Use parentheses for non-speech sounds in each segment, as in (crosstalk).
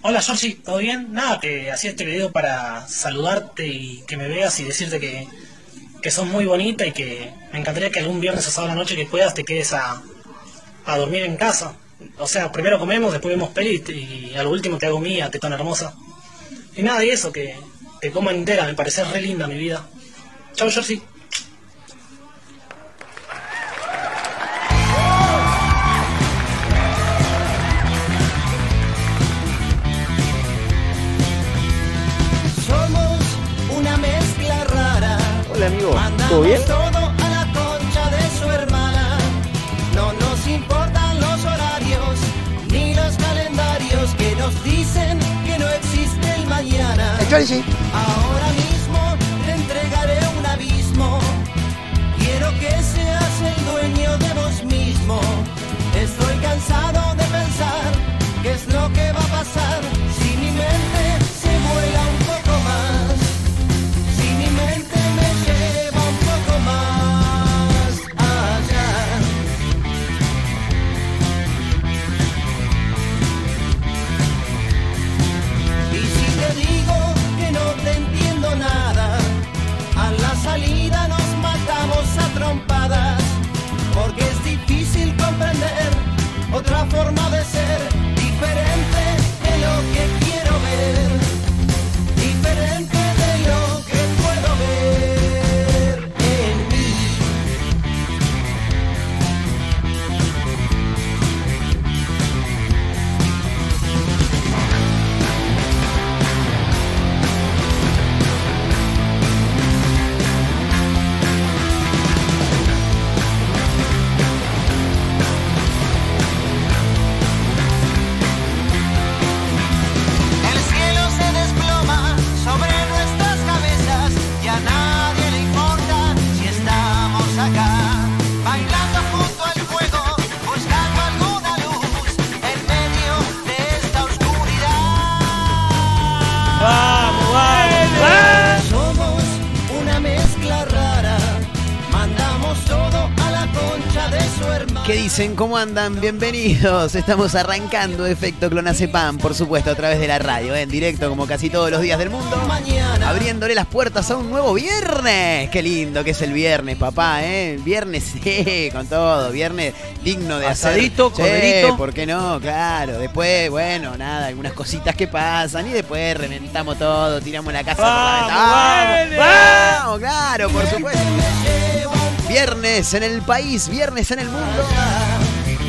Hola Georgie, ¿todo bien? Nada, te hacía este video para saludarte y que me veas y decirte que, que sos muy bonita y que me encantaría que algún viernes o sábado a la noche que puedas te quedes a, a dormir en casa. O sea, primero comemos, después vemos peli y, a lo último te hago mía, tetona hermosa. Y nada, y eso, que te como entera, me parece re linda mi vida. Chao Georgie. Dicen? ¿Cómo andan? Bienvenidos. Estamos arrancando Efecto Clonazepam, por supuesto, a través de la radio, ¿eh? en directo como casi todos los días del mundo. Abriéndole las puertas a un nuevo viernes. Qué lindo que es el viernes, papá, ¿eh? Viernes, (laughs) sí, con todo. Viernes digno de Asadito, hacer. Sí, ¿por qué no? Claro. Después, bueno, nada, algunas cositas que pasan y después reventamos todo, tiramos la casa por la Vamos, ventana. vamos. Vamos, claro, por supuesto. Viernes en el país, viernes en el mundo.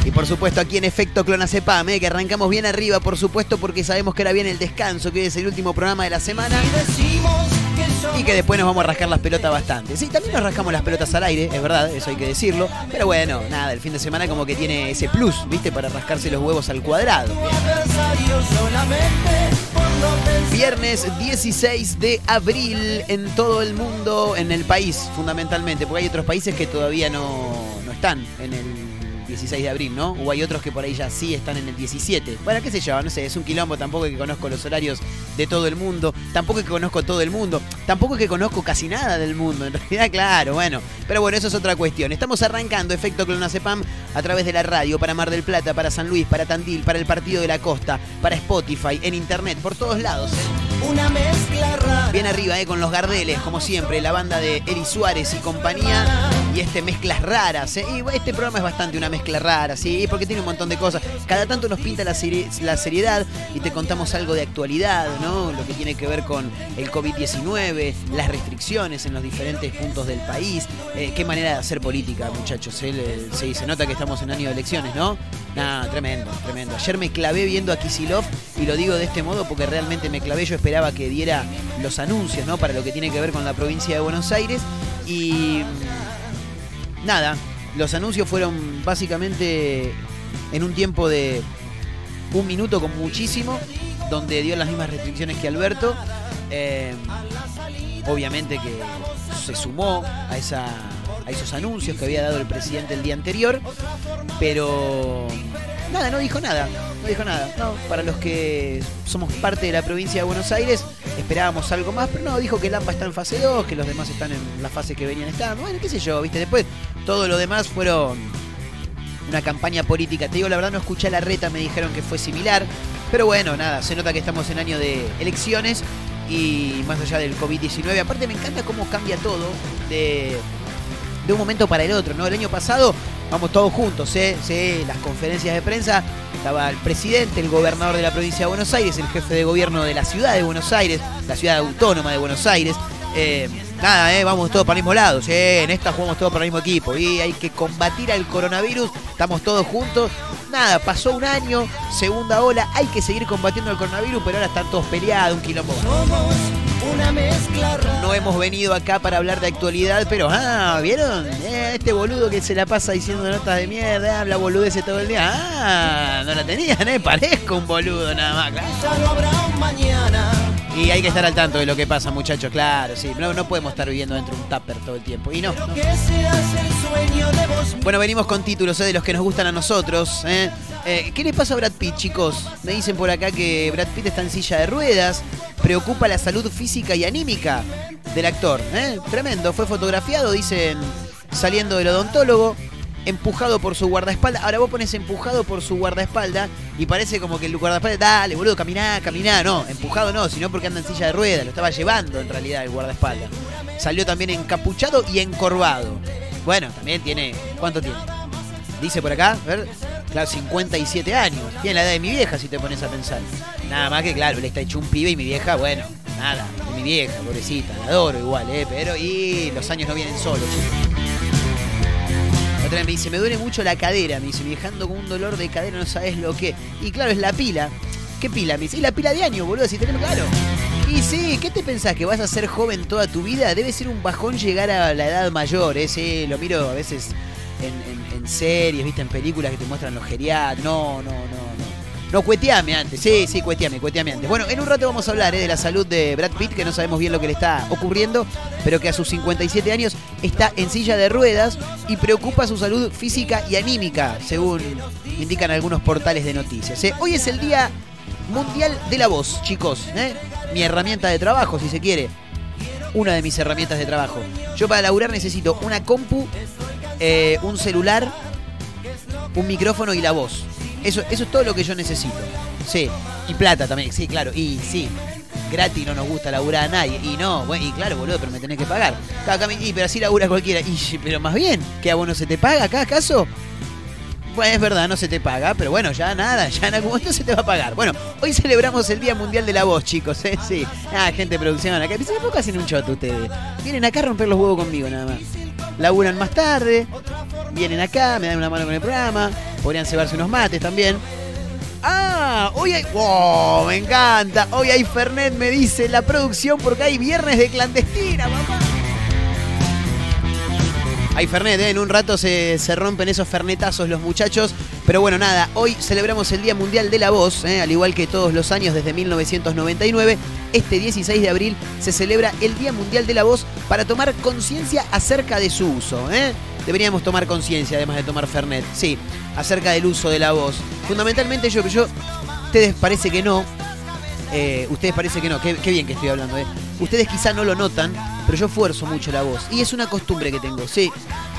Y por supuesto aquí en Efecto Clonazepam, ¿eh? que arrancamos bien arriba, por supuesto, porque sabemos que ahora viene el descanso, que hoy es el último programa de la semana. Y que después nos vamos a rascar las pelotas bastante. Sí, también nos rascamos las pelotas al aire, es verdad, eso hay que decirlo. Pero bueno, nada, el fin de semana como que tiene ese plus, ¿viste? Para rascarse los huevos al cuadrado. Viernes 16 de abril en todo el mundo, en el país fundamentalmente, porque hay otros países que todavía no, no están en el 16 de abril, ¿no? O hay otros que por ahí ya sí están en el 17. Bueno, qué sé yo, no sé, es un quilombo, tampoco es que conozco los horarios de todo el mundo, tampoco es que conozco todo el mundo, tampoco es que conozco casi nada del mundo, en (laughs) realidad, claro, bueno. Pero bueno, eso es otra cuestión. Estamos arrancando Efecto Clonazepam a través de la radio, para Mar del Plata, para San Luis, para Tandil, para el Partido de la Costa, para Spotify, en Internet, por todos lados. ¿eh? Una mezcla rara. Bien arriba, eh, con los Gardeles, como siempre, la banda de Eri Suárez y compañía. Y este mezclas raras, eh. Y este programa es bastante una mezcla rara, sí, porque tiene un montón de cosas. Cada tanto nos pinta la, la seriedad y te contamos algo de actualidad, ¿no? Lo que tiene que ver con el COVID-19, las restricciones en los diferentes puntos del país. Eh, qué manera de hacer política, muchachos. eh. Se nota que estamos en año de elecciones, ¿no? Nah, tremendo, tremendo. Ayer me clavé viendo a Kisilov y lo digo de este modo porque realmente me clavé. Yo esperaba que diera los anuncios, ¿no? Para lo que tiene que ver con la provincia de Buenos Aires. Y. mm, Nada, los anuncios fueron básicamente en un tiempo de un minuto con muchísimo, donde dio las mismas restricciones que Alberto. Eh, obviamente que se sumó a, esa, a esos anuncios que había dado el presidente el día anterior, pero nada, no dijo nada, no dijo nada. No, para los que somos parte de la provincia de Buenos Aires, esperábamos algo más, pero no, dijo que el AMPA está en fase 2, que los demás están en la fase que venían estando. Bueno, qué sé yo, viste, después todo lo demás fueron una campaña política. Te digo la verdad, no escuché la reta, me dijeron que fue similar. Pero bueno, nada, se nota que estamos en año de elecciones y más allá del COVID-19. Aparte me encanta cómo cambia todo de, de un momento para el otro, ¿no? El año pasado vamos todos juntos, ¿eh? Sí, las conferencias de prensa, estaba el presidente, el gobernador de la provincia de Buenos Aires, el jefe de gobierno de la ciudad de Buenos Aires, la ciudad autónoma de Buenos Aires. Eh, nada, eh, vamos todos para el mismo lado. Sí, en esta jugamos todos para el mismo equipo. Y hay que combatir al coronavirus. Estamos todos juntos. Nada, pasó un año, segunda ola. Hay que seguir combatiendo el coronavirus, pero ahora están todos peleados, un quilombo. Una mezcla rara. No hemos venido acá para hablar de actualidad, pero ah, ¿vieron? Eh, este boludo que se la pasa diciendo notas de mierda, habla boludeces todo el día. Ah, no la tenían, ¿eh? Parezco un boludo nada más, claro. Ya no habrá un mañana. Y hay que estar al tanto de lo que pasa, muchachos, claro, sí. No, no podemos estar viviendo dentro de un tupper todo el tiempo. Y no. Vos Bueno, venimos con títulos ¿eh? de los que nos gustan a nosotros. ¿eh? Eh, ¿Qué les pasa a Brad Pitt, chicos? Me dicen por acá que Brad Pitt está en silla de ruedas. Preocupa la salud física y anímica del actor. ¿eh? Tremendo. Fue fotografiado, dicen, saliendo del odontólogo. Empujado por su guardaespaldas. Ahora vos pones empujado por su guardaespaldas y parece como que el guardaespaldas, dale, boludo, caminá, caminá. No, empujado no, sino porque anda en silla de ruedas. Lo estaba llevando en realidad el guardaespaldas. Salió también encapuchado y encorvado. Bueno, también tiene. ¿Cuánto tiene? Dice por acá, a ver, claro, 57 años. Tiene la edad de mi vieja si te pones a pensar. Nada más que, claro, él está hecho un pibe y mi vieja, bueno, nada, de mi vieja, pobrecita, la adoro igual, ¿eh? Pero, y los años no vienen solos. Otra vez me dice, me duele mucho la cadera, me dice, viajando con un dolor de cadera, no sabes lo que. Y claro, es la pila. ¿Qué pila? Me dice, y la pila de años, boludo, si tenemos claro. Y sí, ¿qué te pensás? ¿Que vas a ser joven toda tu vida? Debe ser un bajón llegar a la edad mayor, ¿eh? Sí, lo miro a veces en, series, viste, en películas que te muestran los geriatres. No, no, no, no. No, cueteame antes. Sí, sí, cueteame, cueteame antes. Bueno, en un rato vamos a hablar ¿eh? de la salud de Brad Pitt, que no sabemos bien lo que le está ocurriendo, pero que a sus 57 años está en silla de ruedas y preocupa su salud física y anímica, según indican algunos portales de noticias. ¿eh? Hoy es el Día Mundial de la Voz, chicos. ¿eh? Mi herramienta de trabajo, si se quiere. Una de mis herramientas de trabajo. Yo para laburar necesito una compu, eh, un celular, un micrófono y la voz. Eso, eso es todo lo que yo necesito. Sí. Y plata también, sí, claro. Y sí. Gratis no nos gusta laburar a nadie. Y no, bueno, y claro, boludo, pero me tenés que pagar. Y, pero así labura cualquiera. Y, pero más bien, que a vos no se te paga acá, ¿acaso? Pues es verdad, no se te paga, pero bueno, ya nada, ya en algún momento se te va a pagar. Bueno, hoy celebramos el Día Mundial de la Voz, chicos, ¿eh? Sí. Ah, gente de producción acá. ¿por qué hacen un choto ustedes? Vienen acá a romper los huevos conmigo nada más. Laburan más tarde, vienen acá, me dan una mano con el programa, podrían cebarse unos mates también. Ah, hoy hay. ¡Wow! Me encanta. Hoy hay Fernet, me dice la producción, porque hay viernes de clandestina, mamá. Hay Fernet, ¿eh? en un rato se, se rompen esos fernetazos los muchachos. Pero bueno, nada, hoy celebramos el Día Mundial de la Voz, ¿eh? al igual que todos los años desde 1999. Este 16 de abril se celebra el Día Mundial de la Voz para tomar conciencia acerca de su uso. ¿eh? Deberíamos tomar conciencia, además de tomar Fernet, sí, acerca del uso de la voz. Fundamentalmente yo, yo, ustedes parece que no, eh, ustedes parece que no, qué, qué bien que estoy hablando, ¿eh? Ustedes quizá no lo notan, pero yo esfuerzo mucho la voz. Y es una costumbre que tengo, sí.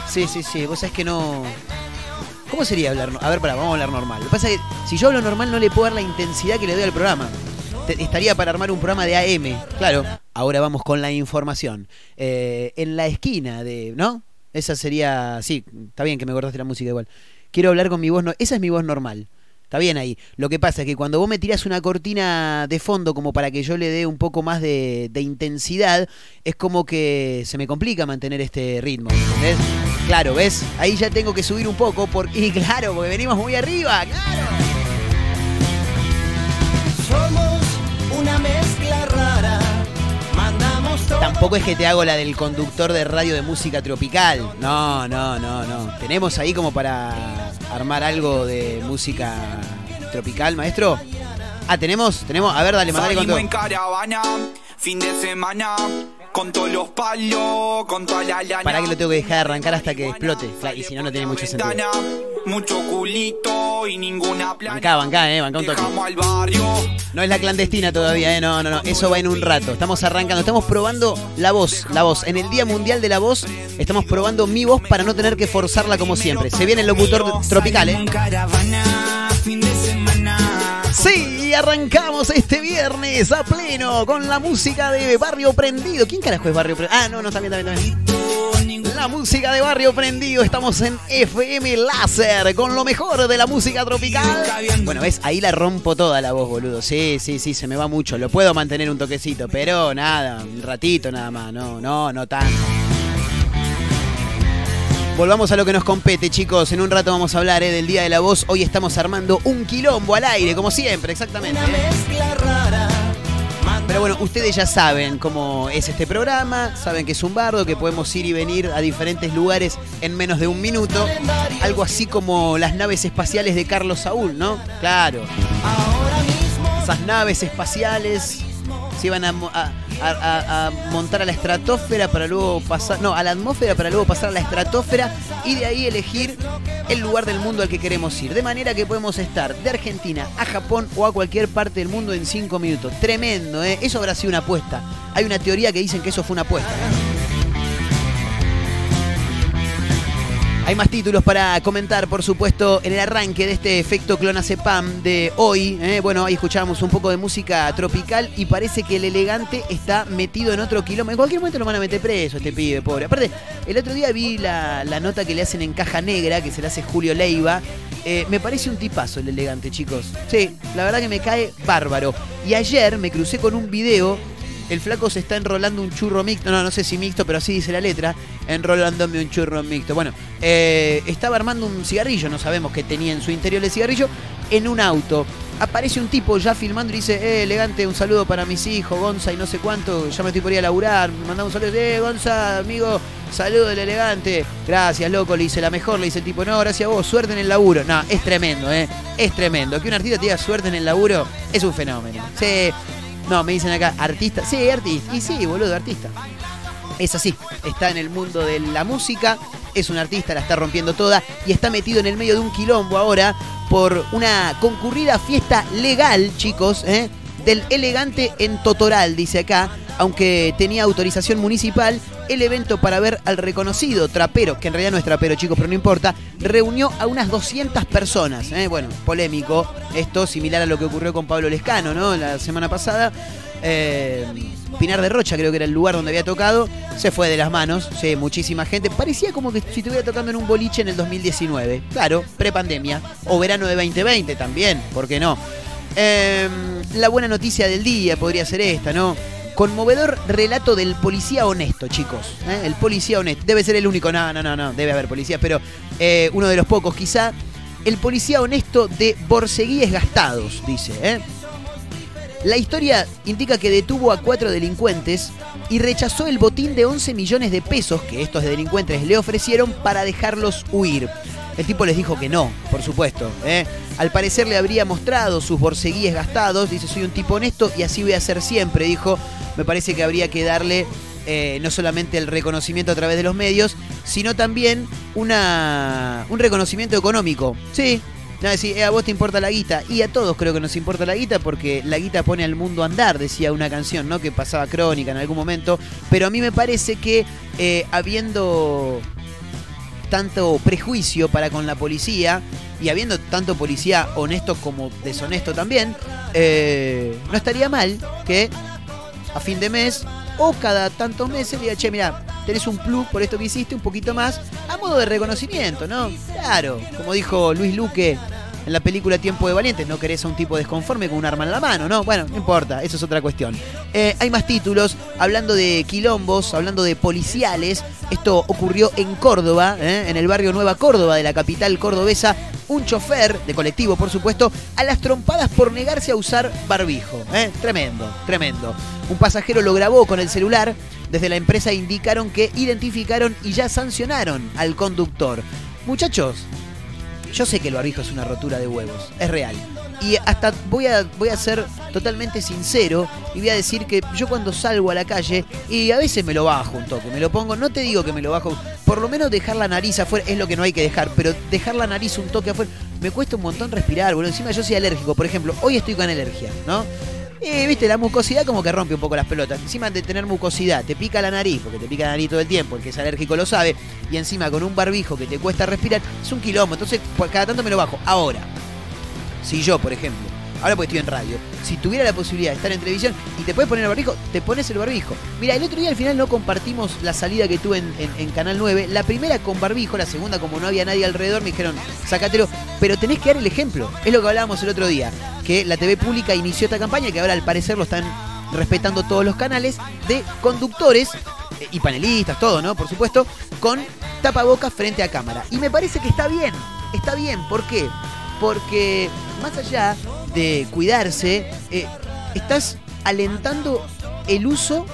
Sí, sí, sí. Vos sabés que no. ¿Cómo sería hablar? A ver, pará, vamos a hablar normal. Lo que pasa es que si yo hablo normal no le puedo dar la intensidad que le doy al programa. Estaría para armar un programa de AM. Claro. Ahora vamos con la información. Eh, en la esquina de. ¿No? Esa sería. Sí, está bien que me cortaste la música igual. Quiero hablar con mi voz. No... Esa es mi voz normal. Está bien ahí. Lo que pasa es que cuando vos me tirás una cortina de fondo como para que yo le dé un poco más de, intensidad, es como que se me complica mantener este ritmo. ¿Entendés? Claro, ¿ves? Ahí ya tengo que subir un poco porque, y claro, porque venimos muy arriba, claro. Tampoco es que te hago la del conductor de radio de música tropical. No, no, no, no. Tenemos ahí como para armar algo de música tropical, maestro. Ah, tenemos, tenemos. A ver, dale, mandale con todo. En caravana, fin de semana, con todos los palos, con toda la lana. Para que lo tengo que dejar de arrancar hasta que explote. Y si no, no tiene mucho sentido. Mucho culito y ninguna plana. Bancá, bancá, eh, bancá un toque. Dejamos al barrio. No es la clandestina todavía, ¿eh? No, no, no. Eso va en un rato. Estamos arrancando. Estamos probando la voz. La voz. En el Día Mundial de la Voz, estamos probando mi voz para no tener que forzarla como siempre. Se viene el locutor tropical, ¿eh? Sí. Arrancamos este viernes a pleno con la música de Barrio Prendido. ¿Quién carajo es Barrio Prendido? Ah, no, no, también, también, también. Música de Barrio Prendido. Estamos en FM Láser con lo mejor de la música tropical. Bueno, ves, ahí la rompo toda la voz, boludo. Sí, sí, sí, se me va mucho. Lo puedo mantener un toquecito, pero nada, un ratito nada más. No, no, no tanto. Volvamos a lo que nos compete, chicos. En un rato vamos a hablar eh, del Día de la Voz. Hoy estamos armando un quilombo al aire, como siempre, exactamente. Una mezcla rara. Pero bueno, ustedes ya saben cómo es este programa, saben que es un bardo, que podemos ir y venir a diferentes lugares en menos de un minuto. Algo así como las naves espaciales de Carlos Saúl, ¿no? Claro. Esas naves espaciales se iban a- a- montar a la estratosfera para luego pasar, no, a la atmósfera para luego pasar a la estratosfera y de ahí elegir el lugar del mundo al que queremos ir. De manera que podemos estar de Argentina a Japón o a cualquier parte del mundo en cinco minutos. Tremendo, ¿eh? Eso habrá sido una apuesta. Hay una teoría que dicen que eso fue una apuesta. Hay más títulos para comentar, por supuesto, en el arranque de este efecto Clonacepam de hoy. ¿eh? Bueno, ahí escuchábamos un poco de música tropical y parece que el elegante está metido en otro kilómetro. En cualquier momento lo van a meter preso este pibe, pobre. Aparte, el otro día vi la, la nota que le hacen en caja negra, que se le hace Julio Leiva. Eh, me parece un tipazo el elegante, chicos. Sí, la verdad que me cae bárbaro. Y ayer me crucé con un video el flaco se está enrolando un churro mixto, no, no sé si mixto, pero así dice la letra, enrolándome un churro mixto. Bueno, eh, estaba armando un cigarrillo, no sabemos qué tenía en su interior el cigarrillo, en un auto. Aparece un tipo ya filmando y dice, eh, elegante, un saludo para mis hijos, Gonza y no sé cuánto, ya me estoy por ir a laburar, mandaba un saludo, eh, Gonza, amigo, saludo del elegante, gracias, loco, le dice la mejor, le dice el tipo, no, gracias a vos, suerte en el laburo. No, es tremendo, eh, es tremendo. Que un artista te diga suerte en el laburo es un fenómeno. Sí, no, me dicen acá, artista. Sí, artista. Y sí, boludo, artista. Es así, está en el mundo de la música, es un artista, la está rompiendo toda y está metido en el medio de un quilombo ahora por una concurrida fiesta legal, chicos, ¿eh? Del elegante en Totoral, dice acá, aunque tenía autorización municipal, el evento para ver al reconocido trapero, que en realidad no es trapero, chicos, pero no importa, reunió a unas 200 personas. ¿eh? Bueno, polémico, esto similar a lo que ocurrió con Pablo Lescano, ¿no? La semana pasada. Eh, Pinar de Rocha creo que era el lugar donde había tocado, se fue de las manos, sí, muchísima gente. Parecía como que si estuviera tocando en un boliche en el 2019, claro, prepandemia, o verano de 2020 también, ¿por qué no? Eh, la buena noticia del día podría ser esta, ¿no? Conmovedor relato del policía honesto, chicos. ¿eh? El policía honesto. Debe ser el único. No, no, no, no. Debe haber policías, pero eh, uno de los pocos, quizá. El policía honesto de Borseguíes Gastados, dice. ¿eh? La historia indica que detuvo a cuatro delincuentes y rechazó el botín de 11 millones de pesos que estos delincuentes le ofrecieron para dejarlos huir. El tipo les dijo que no, por supuesto. ¿eh? Al parecer le habría mostrado sus borseguíes gastados. Dice, soy un tipo honesto y así voy a ser siempre, dijo. Me parece que habría que darle eh, no solamente el reconocimiento a través de los medios, sino también una, un reconocimiento económico. Sí, no, decir, eh, a vos te importa la guita. Y a todos creo que nos importa la guita porque la guita pone al mundo a andar, decía una canción, ¿no? Que pasaba crónica en algún momento. Pero a mí me parece que eh, habiendo tanto prejuicio para con la policía y habiendo tanto policía honesto como deshonesto también, eh, no estaría mal que a fin de mes o cada tantos meses diga, che, mira, tenés un plus por esto que hiciste, un poquito más, a modo de reconocimiento, ¿no? Claro, como dijo Luis Luque en la película Tiempo de Valientes, no querés a un tipo desconforme con un arma en la mano, ¿no? Bueno, no importa, eso es otra cuestión. Eh, hay más títulos, hablando de quilombos, hablando de policiales. Esto ocurrió en Córdoba, ¿eh? en el barrio Nueva Córdoba de la capital cordobesa. Un chofer de colectivo, por supuesto, a las trompadas por negarse a usar barbijo. ¿eh? Tremendo, tremendo. Un pasajero lo grabó con el celular. Desde la empresa indicaron que identificaron y ya sancionaron al conductor. Muchachos, yo sé que el barbijo es una rotura de huevos, es real. Y hasta voy a, voy a ser totalmente sincero y voy a decir que yo cuando salgo a la calle, y a veces me lo bajo un toque, me lo pongo, no te digo que me lo bajo, por lo menos dejar la nariz afuera es lo que no hay que dejar, pero dejar la nariz un toque afuera, me cuesta un montón respirar, boludo. Encima yo soy alérgico, por ejemplo, hoy estoy con alergia, ¿no? Y viste, la mucosidad como que rompe un poco las pelotas. Encima de tener mucosidad, te pica la nariz, porque te pica la nariz todo el tiempo, el que es alérgico lo sabe, y encima con un barbijo que te cuesta respirar, es un quilombo. Entonces, por cada tanto me lo bajo. Ahora, si yo, por ejemplo, Ahora porque estoy en radio. Si tuviera la posibilidad de estar en televisión y te puedes poner el barbijo, te pones el barbijo. Mira, el otro día al final no compartimos la salida que tuve en, Canal 9. La primera con barbijo, la segunda como no había nadie alrededor, me dijeron, sácatelo. Pero tenés que dar el ejemplo. Es lo que hablábamos el otro día. Que la TV pública inició esta campaña, que ahora al parecer lo están respetando todos los canales, de conductores eh, y panelistas, todo, ¿no? Por supuesto, con tapabocas frente a cámara. Y me parece que está bien, está bien. ¿Por qué? Porque más allá de cuidarse, eh, estás alentando el uso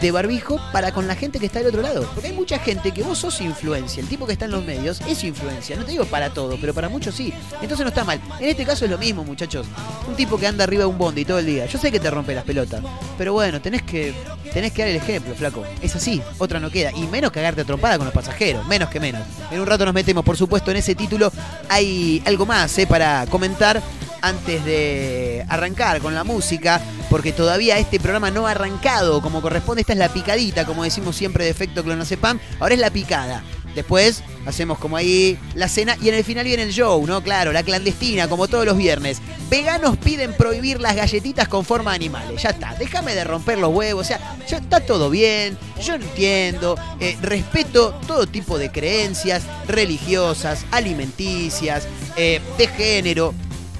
de barbijo para con la gente que está del otro lado. Porque hay mucha gente que vos sos influencia. El tipo que está en los medios es influencia. No te digo para todo, pero para muchos sí. Entonces no está mal. En este caso es lo mismo, muchachos. Un tipo que anda arriba de un bondi todo el día. Yo sé que te rompe las pelotas. Pero bueno, tenés que, tenés que dar el ejemplo, flaco. Es así. Otra no queda. Y menos cagarte a trompada con los pasajeros. Menos que menos. En un rato nos metemos, por supuesto, en ese título. Hay algo más eh, para comentar antes de arrancar con la música, porque todavía este programa no ha arrancado como corresponde. Esta es la picadita, como decimos siempre de efecto clonazepam. Ahora es la picada. Después hacemos como ahí la cena y en el final viene el show, ¿no? Claro, la clandestina, como todos los viernes. Veganos piden prohibir las galletitas con forma de animales. Ya está, déjame de romper los huevos. O sea, ya está todo bien. Yo entiendo. eh, respeto todo tipo de creencias religiosas, alimenticias, eh, de género.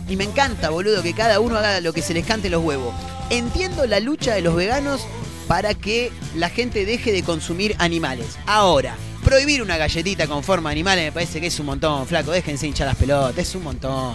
Y me encanta, boludo, que cada uno haga lo que se les cante los huevos. Entiendo la lucha de los veganos para que la gente deje de consumir animales. Ahora, prohibir una galletita con forma de animales me parece que es un montón, flaco. Déjense hinchar las pelotas, es un montón.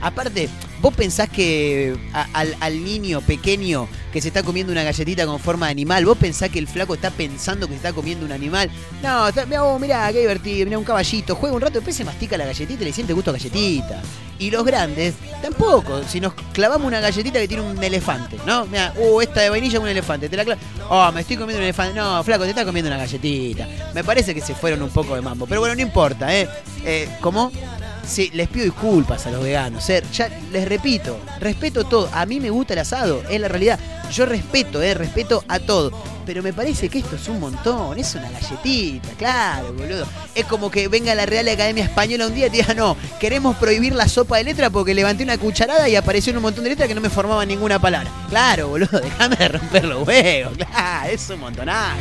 Aparte, ¿vos pensás que al, niño pequeño que se está comiendo una galletita con forma de animal, vos pensás que el flaco está pensando que se está comiendo un animal? No, está, mirá vos, mirá, qué divertido, mirá un caballito, juega un rato, después se mastica la galletita y le siente gusto galletita. Y los grandes, tampoco. Si nos clavamos una galletita que tiene un elefante, ¿no? Mira, uh, esta de vainilla es un elefante. Te la cla- Oh, me estoy comiendo un elefante. No, flaco, te estás comiendo una galletita. Me parece que se fueron un poco de mambo. Pero bueno, no importa, ¿eh? eh ¿Cómo? Sí, les pido disculpas a los veganos. eh. Ya les repito, respeto todo. A mí me gusta el asado, es la realidad. Yo respeto, eh, respeto a todo. Pero me parece que esto es un montón, es una galletita, claro, boludo. Es como que venga la Real Academia Española un día y diga, no, queremos prohibir la sopa de letra porque levanté una cucharada y apareció un montón de letras que no me formaban ninguna palabra. Claro, boludo, (laughs) déjame romper los huevos, claro, es un montonazo.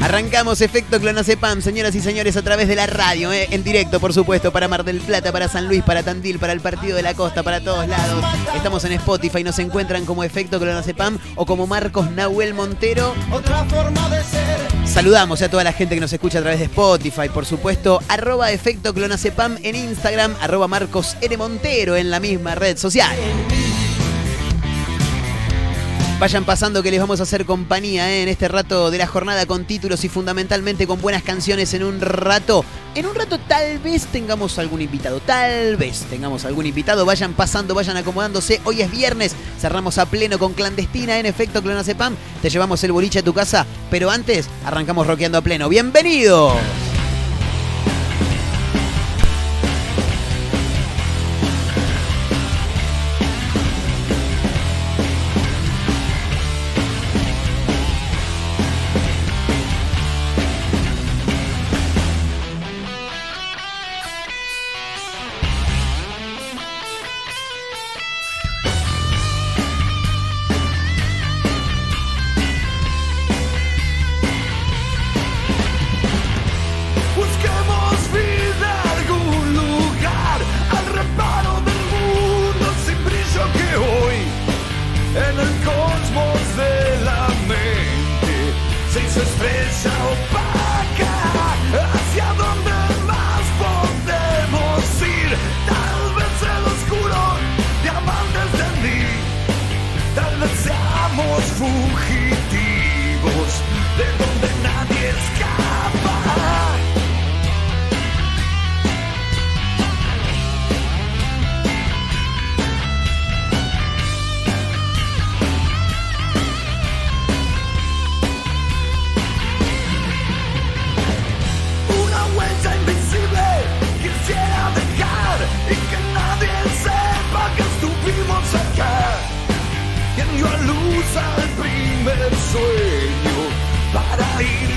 Arrancamos efecto clonazepam, señoras y señores, a través de la radio, eh, en directo, por supuesto, para Mar del Plata, para San Luis, para Tandil, para el Partido de la Costa, para todos lados. Estamos en Spotify, nos encuentran como efecto clonazepam o como Marcos Nahuel Montero. Otra forma de ser. Saludamos a toda la gente que nos escucha a través de Spotify, por supuesto, arroba efecto clonazepam en Instagram, arroba Marcos N. Montero en la misma red social. Vayan pasando que les vamos a hacer compañía ¿eh? en este rato de la jornada con títulos y fundamentalmente con buenas canciones en un rato. En un rato tal vez tengamos algún invitado, tal vez tengamos algún invitado. Vayan pasando, vayan acomodándose. Hoy es viernes, cerramos a pleno con clandestina en efecto clonazepam. Te llevamos el boliche a tu casa, pero antes arrancamos rockeando a pleno. ¡Bienvenidos! el primer sueño para ir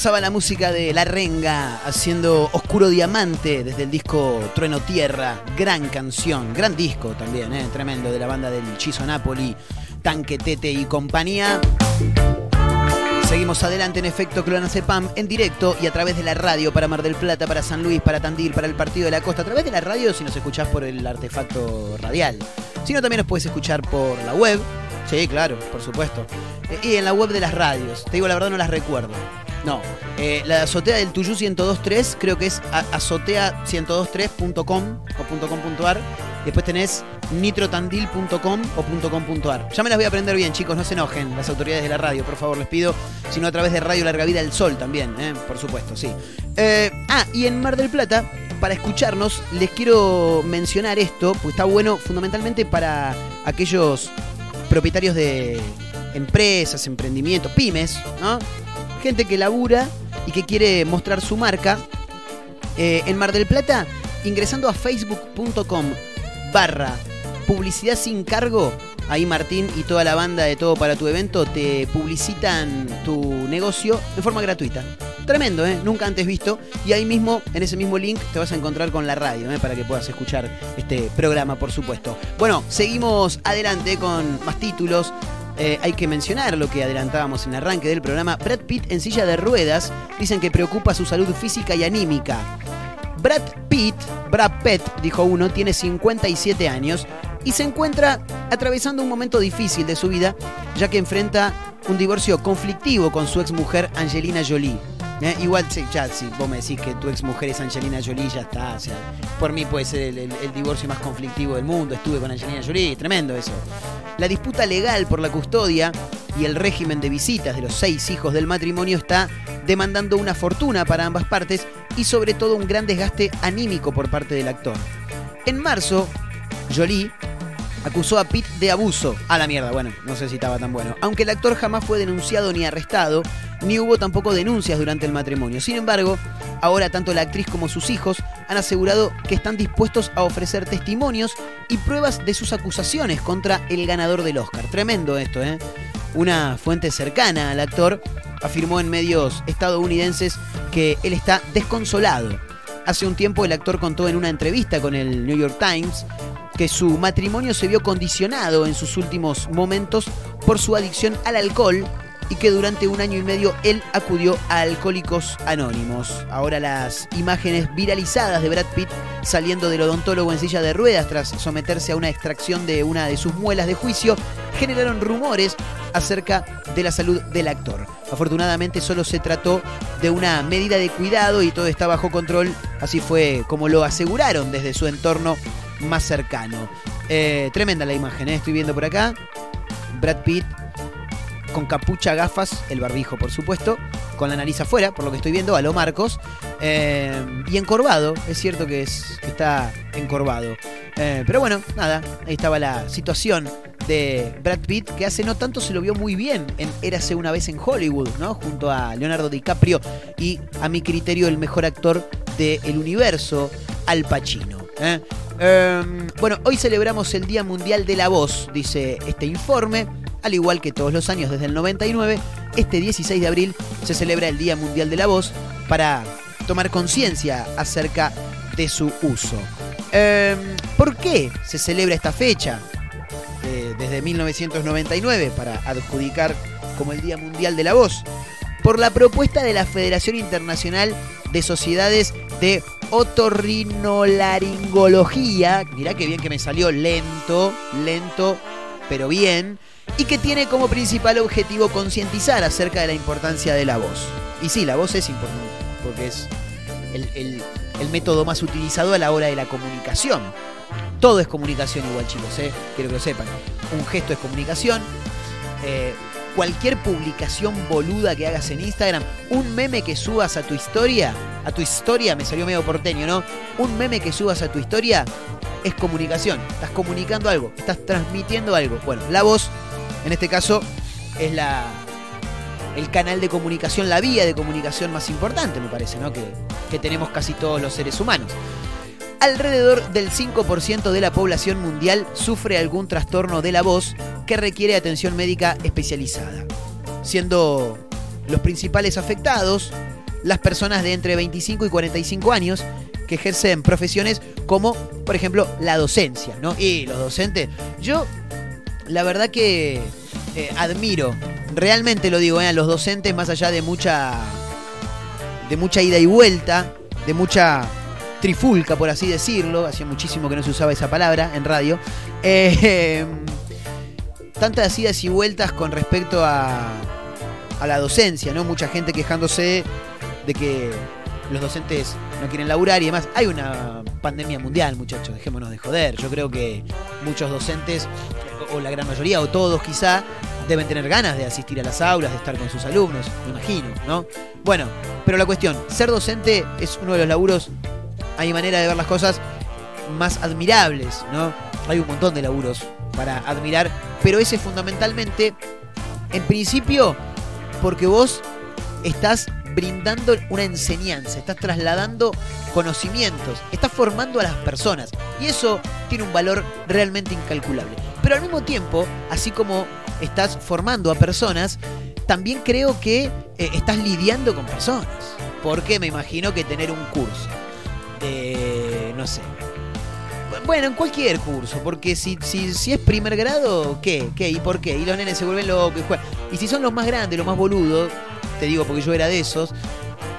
pasaba la música de La Renga haciendo Oscuro Diamante desde el disco Trueno Tierra. Gran canción, gran disco también, ¿eh? tremendo, de la banda del Chizo Napoli, Tanque Tete y compañía. Seguimos adelante en efecto Clonacepam en directo y a través de la radio para Mar del Plata, para San Luis, para Tandil, para el Partido de la Costa. A través de la radio si nos escuchás por el artefacto radial. Si no, también nos puedes escuchar por la web. Sí, claro, por supuesto. Eh, y en la web de las radios. Te digo la verdad, no las recuerdo. No, eh, la azotea del Tuyú 1023 creo que es a- azotea1023.com o .com.ar. Después tenés nitrotandil.com o. Ya me las voy a aprender bien, chicos, no se enojen las autoridades de la radio, por favor, les pido. Sino a través de Radio Larga Vida del Sol también, ¿eh? por supuesto, sí. Eh, ah, y en Mar del Plata, para escucharnos, les quiero mencionar esto, porque está bueno fundamentalmente para aquellos propietarios de empresas, emprendimientos, pymes, ¿no? Gente que labura y que quiere mostrar su marca. Eh, en Mar del Plata, ingresando a facebook.com barra publicidad sin cargo, ahí Martín y toda la banda de Todo para tu evento te publicitan tu negocio de forma gratuita. Tremendo, ¿eh? Nunca antes visto. Y ahí mismo, en ese mismo link, te vas a encontrar con la radio, ¿eh? Para que puedas escuchar este programa, por supuesto. Bueno, seguimos adelante con más títulos. Eh, hay que mencionar lo que adelantábamos en el arranque del programa. Brad Pitt en silla de ruedas. Dicen que preocupa su salud física y anímica. Brad Pitt, Brad Pitt, dijo uno, tiene 57 años y se encuentra atravesando un momento difícil de su vida, ya que enfrenta un divorcio conflictivo con su exmujer Angelina Jolie. Eh, Igual, ya, si vos me decís que tu exmujer es Angelina Jolie, ya está. O sea, por mí puede ser el divorcio más conflictivo del mundo. Estuve con Angelina Jolie, tremendo eso. La disputa legal por la custodia y el régimen de visitas de los seis hijos del matrimonio está demandando una fortuna para ambas partes y sobre todo un gran desgaste anímico por parte del actor. En marzo, Jolie acusó a Pitt de abuso. A la mierda, bueno, no sé si estaba tan bueno. Aunque el actor jamás fue denunciado ni arrestado, ni hubo tampoco denuncias durante el matrimonio. Sin embargo, ahora tanto la actriz como sus hijos han asegurado que están dispuestos a ofrecer testimonios y pruebas de sus acusaciones contra el ganador del Oscar. Tremendo esto, ¿eh? Una fuente cercana al actor afirmó en medios estadounidenses que él está desconsolado. Hace un tiempo el actor contó en una entrevista con el New York Times que su matrimonio se vio condicionado en sus últimos momentos por su adicción al alcohol y que durante un año y medio él acudió a Alcohólicos Anónimos. Ahora las imágenes viralizadas de Brad Pitt saliendo del odontólogo en silla de ruedas tras someterse a una extracción de una de sus muelas de juicio generaron rumores acerca de la salud del actor. Afortunadamente solo se trató de una medida de cuidado y todo está bajo control, así fue como lo aseguraron desde su entorno más cercano. Eh, tremenda la imagen, ¿eh? estoy viendo por acá. Brad Pitt con capucha, gafas, el barbijo por supuesto, con la nariz afuera, por lo que estoy viendo, a lo Marcos, eh, y encorvado, es cierto que, es, está encorvado. Pero bueno, nada, ahí estaba la situación de Brad Pitt, que hace no tanto se lo vio muy bien en Érase una vez en Hollywood, ¿no? Junto a Leonardo DiCaprio y a mi criterio el mejor actor del universo, Al Pacino. Em, bueno, hoy celebramos el Día Mundial de la Voz, dice este informe. Al igual que todos los años desde el 99, este 16 de abril se celebra el Día Mundial de la Voz para tomar conciencia acerca de su uso. Em, ¿Por qué se celebra esta fecha? eh, desde 1999 para adjudicar como el Día Mundial de la Voz, por la propuesta de la Federación Internacional de Sociedades de Otorrinolaringología, mirá que bien que me salió lento, lento, pero bien, y que tiene como principal objetivo concientizar acerca de la importancia de la voz. Y sí, la voz es importante, porque es el método más utilizado a la hora de la comunicación. Todo es comunicación igual, chicos, ¿eh? quiero que lo sepan. Un gesto es comunicación. Eh, cualquier publicación boluda que hagas en Instagram, un meme que subas a tu historia, a tu historia, me salió medio porteño, ¿no? Un meme que subas a tu historia es comunicación. Estás comunicando algo, estás transmitiendo algo. Bueno, la voz, en este caso, es la el canal de comunicación, la vía de comunicación más importante, me parece, ¿no? Que, que tenemos casi todos los seres humanos. Alrededor del 5% de la población mundial sufre algún trastorno de la voz que requiere atención médica especializada, siendo los principales afectados las personas de entre 25 y 45 años que ejercen profesiones como, por ejemplo, la docencia, ¿no? Y los docentes, yo la verdad que eh, admiro, realmente lo digo, eh, a los docentes más allá de mucha de mucha ida y vuelta, de mucha trifulca, por así decirlo, hacía muchísimo que no se usaba esa palabra en radio, eh, tantas idas y vueltas con respecto a, a la docencia, ¿no? Mucha gente quejándose de que los docentes no quieren laburar y demás. Hay una pandemia mundial, muchachos, dejémonos de joder. Yo creo que muchos docentes, o la gran mayoría, o todos quizá, deben tener ganas de asistir a las aulas, de estar con sus alumnos, me imagino, ¿no? Bueno, pero la cuestión, ser docente es uno de los laburos, mi manera de ver las cosas, más admirables, ¿no? Hay un montón de laburos para admirar, pero ese fundamentalmente, en principio, porque vos estás brindando una enseñanza, estás trasladando conocimientos, estás formando a las personas y eso tiene un valor realmente incalculable. Pero al mismo tiempo, así como estás formando a personas, también creo que eh, estás lidiando con personas. Porque me imagino que tener un curso no sé, bueno, en cualquier curso, porque si, si, si es primer grado, ¿qué? ¿Qué? ¿Y por qué? Y los nenes se vuelven locos y juegan. Y si son los más grandes, los más boludos, te digo porque yo era de esos,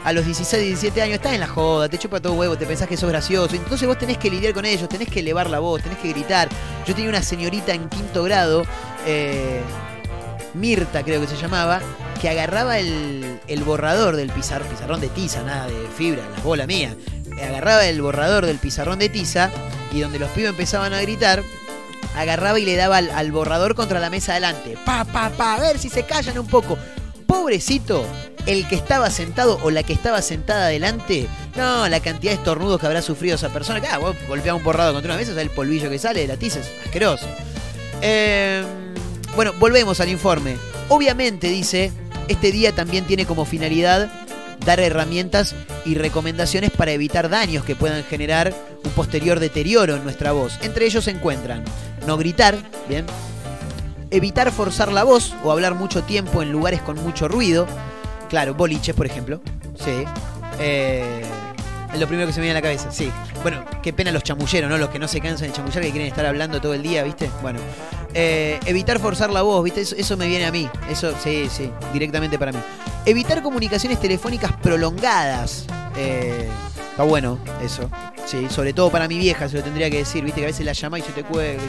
a los 16, 17 años estás en la joda, te chupa todo huevo, te pensás que sos gracioso. Entonces vos tenés que lidiar con ellos, tenés que elevar la voz, tenés que gritar. Yo tenía una señorita en quinto grado, eh, Mirta creo que se llamaba, que agarraba el, el borrador del pizar, pizarrón de tiza, nada de fibra, la bola mía. Agarraba el borrador del pizarrón de tiza y donde los pibes empezaban a gritar, agarraba y le daba al, borrador contra la mesa adelante. Pa, pa, pa, a ver si se callan un poco. Pobrecito, el que estaba sentado o la que estaba sentada adelante, no, la cantidad de estornudos que habrá sufrido esa persona. Que, ah, vos un borrador contra una mesa, sale el polvillo que sale de la tiza, es asqueroso. Eh, bueno, volvemos al informe. Obviamente, dice, este día también tiene como finalidad dar herramientas y recomendaciones para evitar daños que puedan generar un posterior deterioro en nuestra voz. Entre ellos se encuentran no gritar, bien, evitar forzar la voz o hablar mucho tiempo en lugares con mucho ruido. Claro, boliches, por ejemplo. Sí. Eh, lo primero que se me viene a la cabeza, sí. Bueno, qué pena los chamulleros, ¿no? Los que no se cansan de chamullar, que quieren estar hablando todo el día, ¿viste? Bueno. Eh, evitar forzar la voz, ¿viste? Eso, eso me viene a mí. Eso, sí, sí, directamente para mí. Evitar comunicaciones telefónicas prolongadas. Eh, bueno eso. Sí, sobre todo para mi vieja se lo tendría que decir, viste que a veces la llama y se te cuelga.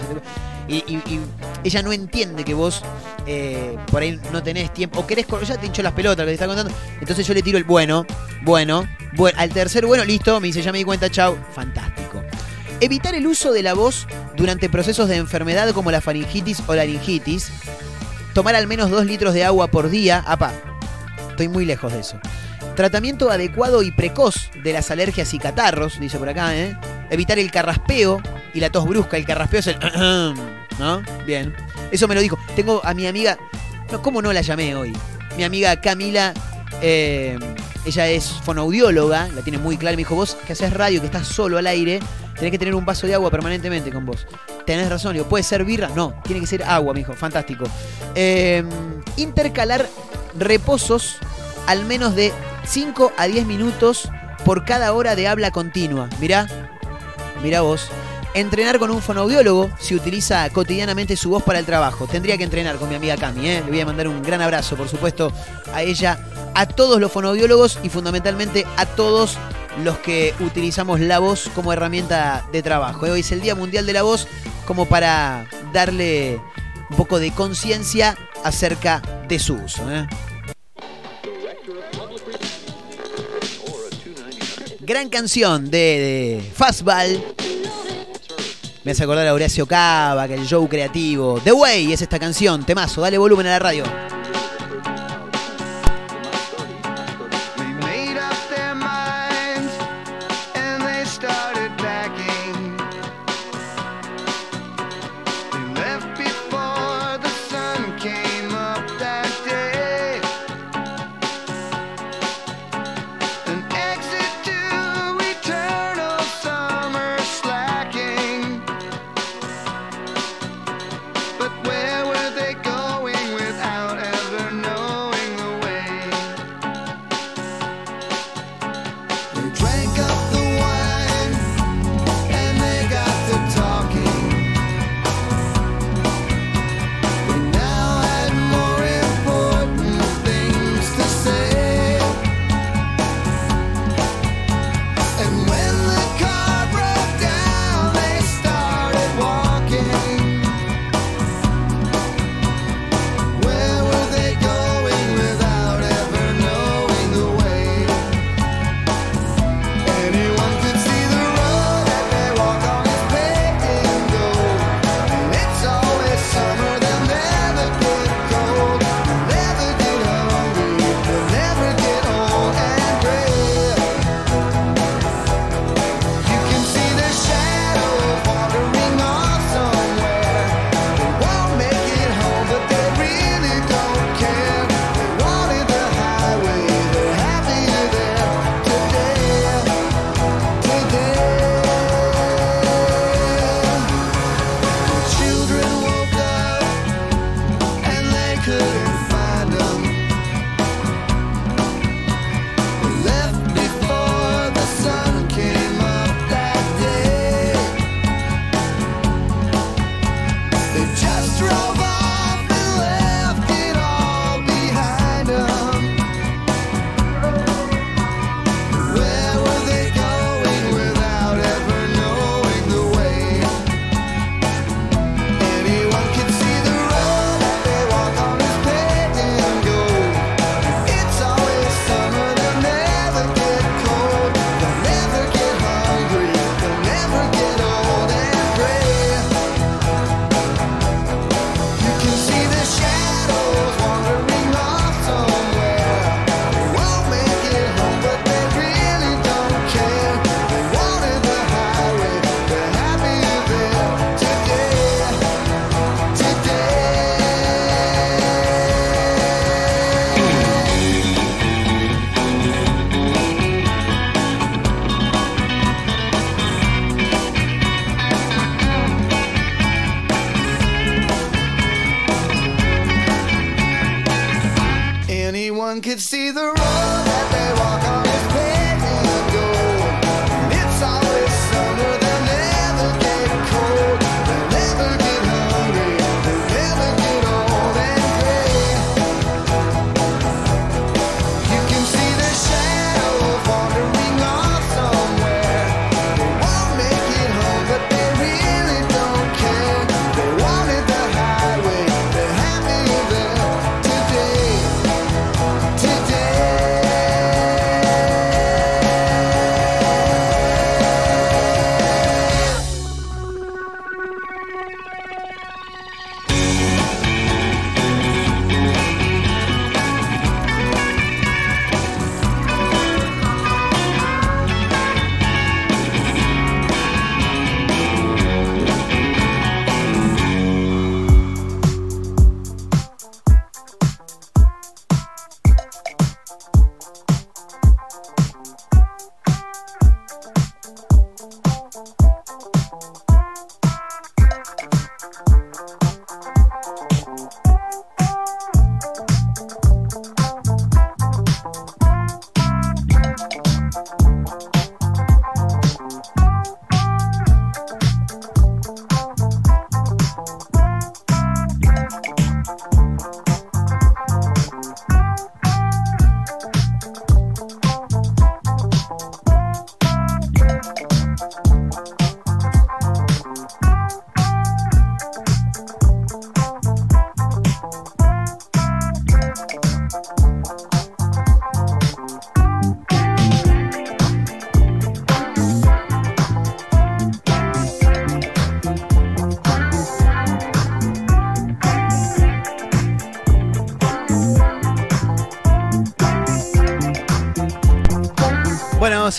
y. Y, ella no entiende que vos eh, por ahí no tenés tiempo. O querés, ya te hinchó las pelotas lo que está contando. Entonces yo le tiro el bueno, bueno, bueno. Al tercer bueno, listo, me dice, ya me di cuenta, chau. Fantástico. Evitar el uso de la voz durante procesos de enfermedad como la faringitis o laringitis. Tomar al menos 2 litros de agua por día. Apa, estoy muy lejos de eso. Tratamiento adecuado y precoz de las alergias y catarros, dice por acá, ¿eh? Evitar el carraspeo y la tos brusca. El carraspeo es el... (clears throat) ¿No? Bien. Eso me lo dijo. Tengo a mi amiga... No, ¿Cómo no la llamé hoy? Mi amiga Camila... Eh, ella es fonoaudióloga, la tiene muy clara. Me dijo, vos que haces radio, que estás solo al aire, tenés que tener un vaso de agua permanentemente con vos. Tenés razón, digo, ¿puede ser birra? No, tiene que ser agua, me dijo. Fantástico. Em, intercalar reposos al menos de 5 a 10 minutos por cada hora de habla continua. Mirá, mirá vos. Entrenar con un fonoaudiólogo si utiliza cotidianamente su voz para el trabajo. Tendría que entrenar con mi amiga Cami, ¿eh? le voy a mandar un gran abrazo, por supuesto, a ella, a todos los fonoaudiólogos y fundamentalmente a todos los que utilizamos la voz como herramienta de trabajo. ¿eh? Hoy es el Día Mundial de la Voz como para darle un poco de conciencia acerca de su uso. ¿eh? Gran canción de, Fastball. Me hace acordar a Horacio Cava, que el show creativo. The Way es esta canción, temazo, dale volumen a la radio.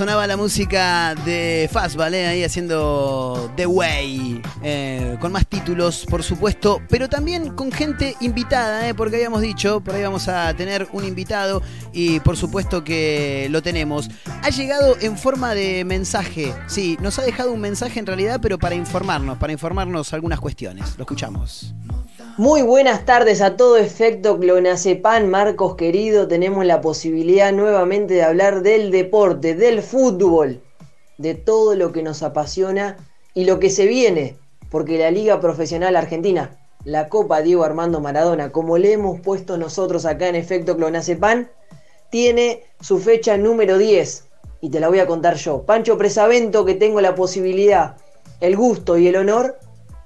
Sonaba la música de Fastball, ¿eh? ahí haciendo The Way, eh, con más títulos, por supuesto, pero también con gente invitada, ¿eh? porque habíamos dicho, por ahí vamos a tener un invitado y por supuesto que lo tenemos. Ha llegado en forma de mensaje, sí, nos ha dejado un mensaje en realidad, pero para informarnos, para informarnos algunas cuestiones. Lo escuchamos. Muy buenas tardes a todo efecto Clonacepan, Marcos querido. Tenemos la posibilidad nuevamente de hablar del deporte, del fútbol, de todo lo que nos apasiona y lo que se viene, porque la Liga Profesional Argentina, la Copa Diego Armando Maradona, como le hemos puesto nosotros acá en efecto Clonacepan, tiene su fecha número 10 y te la voy a contar yo. Pancho Presavento, que tengo la posibilidad, el gusto y el honor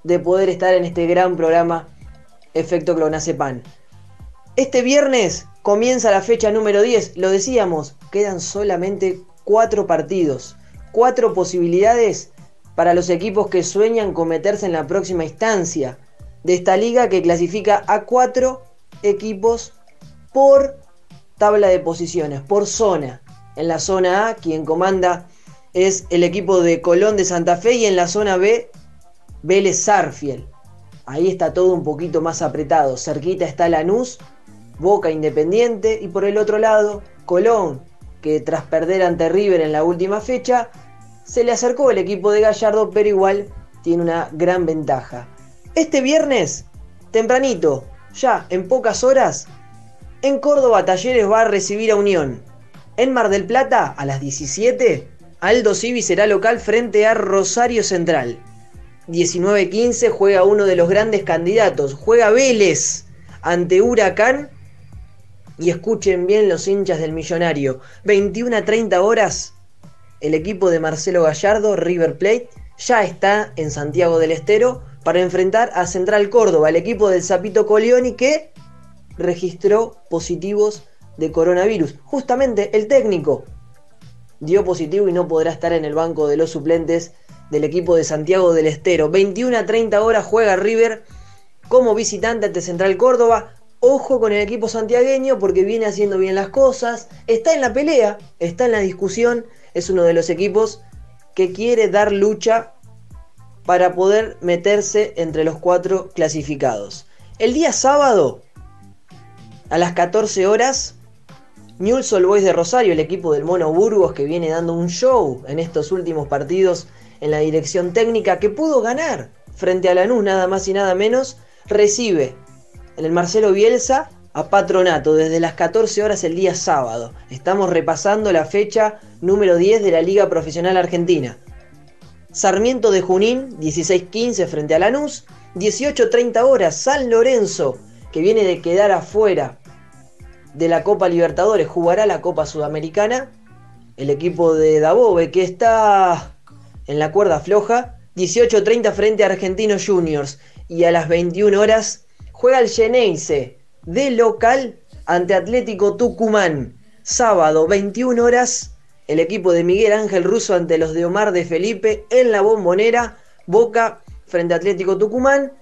de poder estar en este gran programa efecto clonazepam. Este viernes comienza la fecha número 10, lo decíamos, quedan solamente cuatro partidos, cuatro posibilidades para los equipos que sueñan con meterse en la próxima instancia de esta liga que clasifica a cuatro equipos por tabla de posiciones, por zona. En la zona A, quien comanda es el equipo de Colón de Santa Fe y en la zona B, Vélez Sarfield. Ahí está todo un poquito más apretado. Cerquita está Lanús, Boca Independiente y por el otro lado Colón, que tras perder ante River en la última fecha, se le acercó el equipo de Gallardo, pero igual tiene una gran ventaja. Este viernes, tempranito, ya en pocas horas, en Córdoba Talleres va a recibir a Unión. En Mar del Plata, a las 17, Aldo Civi será local frente a Rosario Central. 19-15 juega uno de los grandes candidatos, juega Vélez ante Huracán. Y escuchen bien los hinchas del millonario. 21 a 30 horas, el equipo de Marcelo Gallardo, River Plate, ya está en Santiago del Estero para enfrentar a Central Córdoba, el equipo del Zapito Coleoni que registró positivos de coronavirus. Justamente el técnico dio positivo y no podrá estar en el banco de los suplentes del equipo de Santiago del Estero. 21 a 30 horas juega River como visitante ante Central Córdoba. Ojo con el equipo santiagueño porque viene haciendo bien las cosas. Está en la pelea, está en la discusión. Es uno de los equipos que quiere dar lucha para poder meterse entre los cuatro clasificados. El día sábado, a las 14 horas, Newell's Boys de Rosario, el equipo del Mono Burgos que viene dando un show en estos últimos partidos en la dirección técnica que pudo ganar frente a Lanús nada más y nada menos, recibe en el Marcelo Bielsa a Patronato desde las 14 horas el día sábado. Estamos repasando la fecha número 10 de la Liga Profesional Argentina. Sarmiento de Junín, 16-15 frente a Lanús. 18-30 horas, San Lorenzo, que viene de quedar afuera de la Copa Libertadores, jugará la Copa Sudamericana. El equipo de Dabove, que está en la cuerda floja, 18.30 frente a Argentinos Juniors y a las 21 horas juega el Geneise de local ante Atlético Tucumán. Sábado, 21 horas, el equipo de Miguel Ángel Russo ante los de Omar de Felipe en la bombonera. Boca frente a Atlético Tucumán.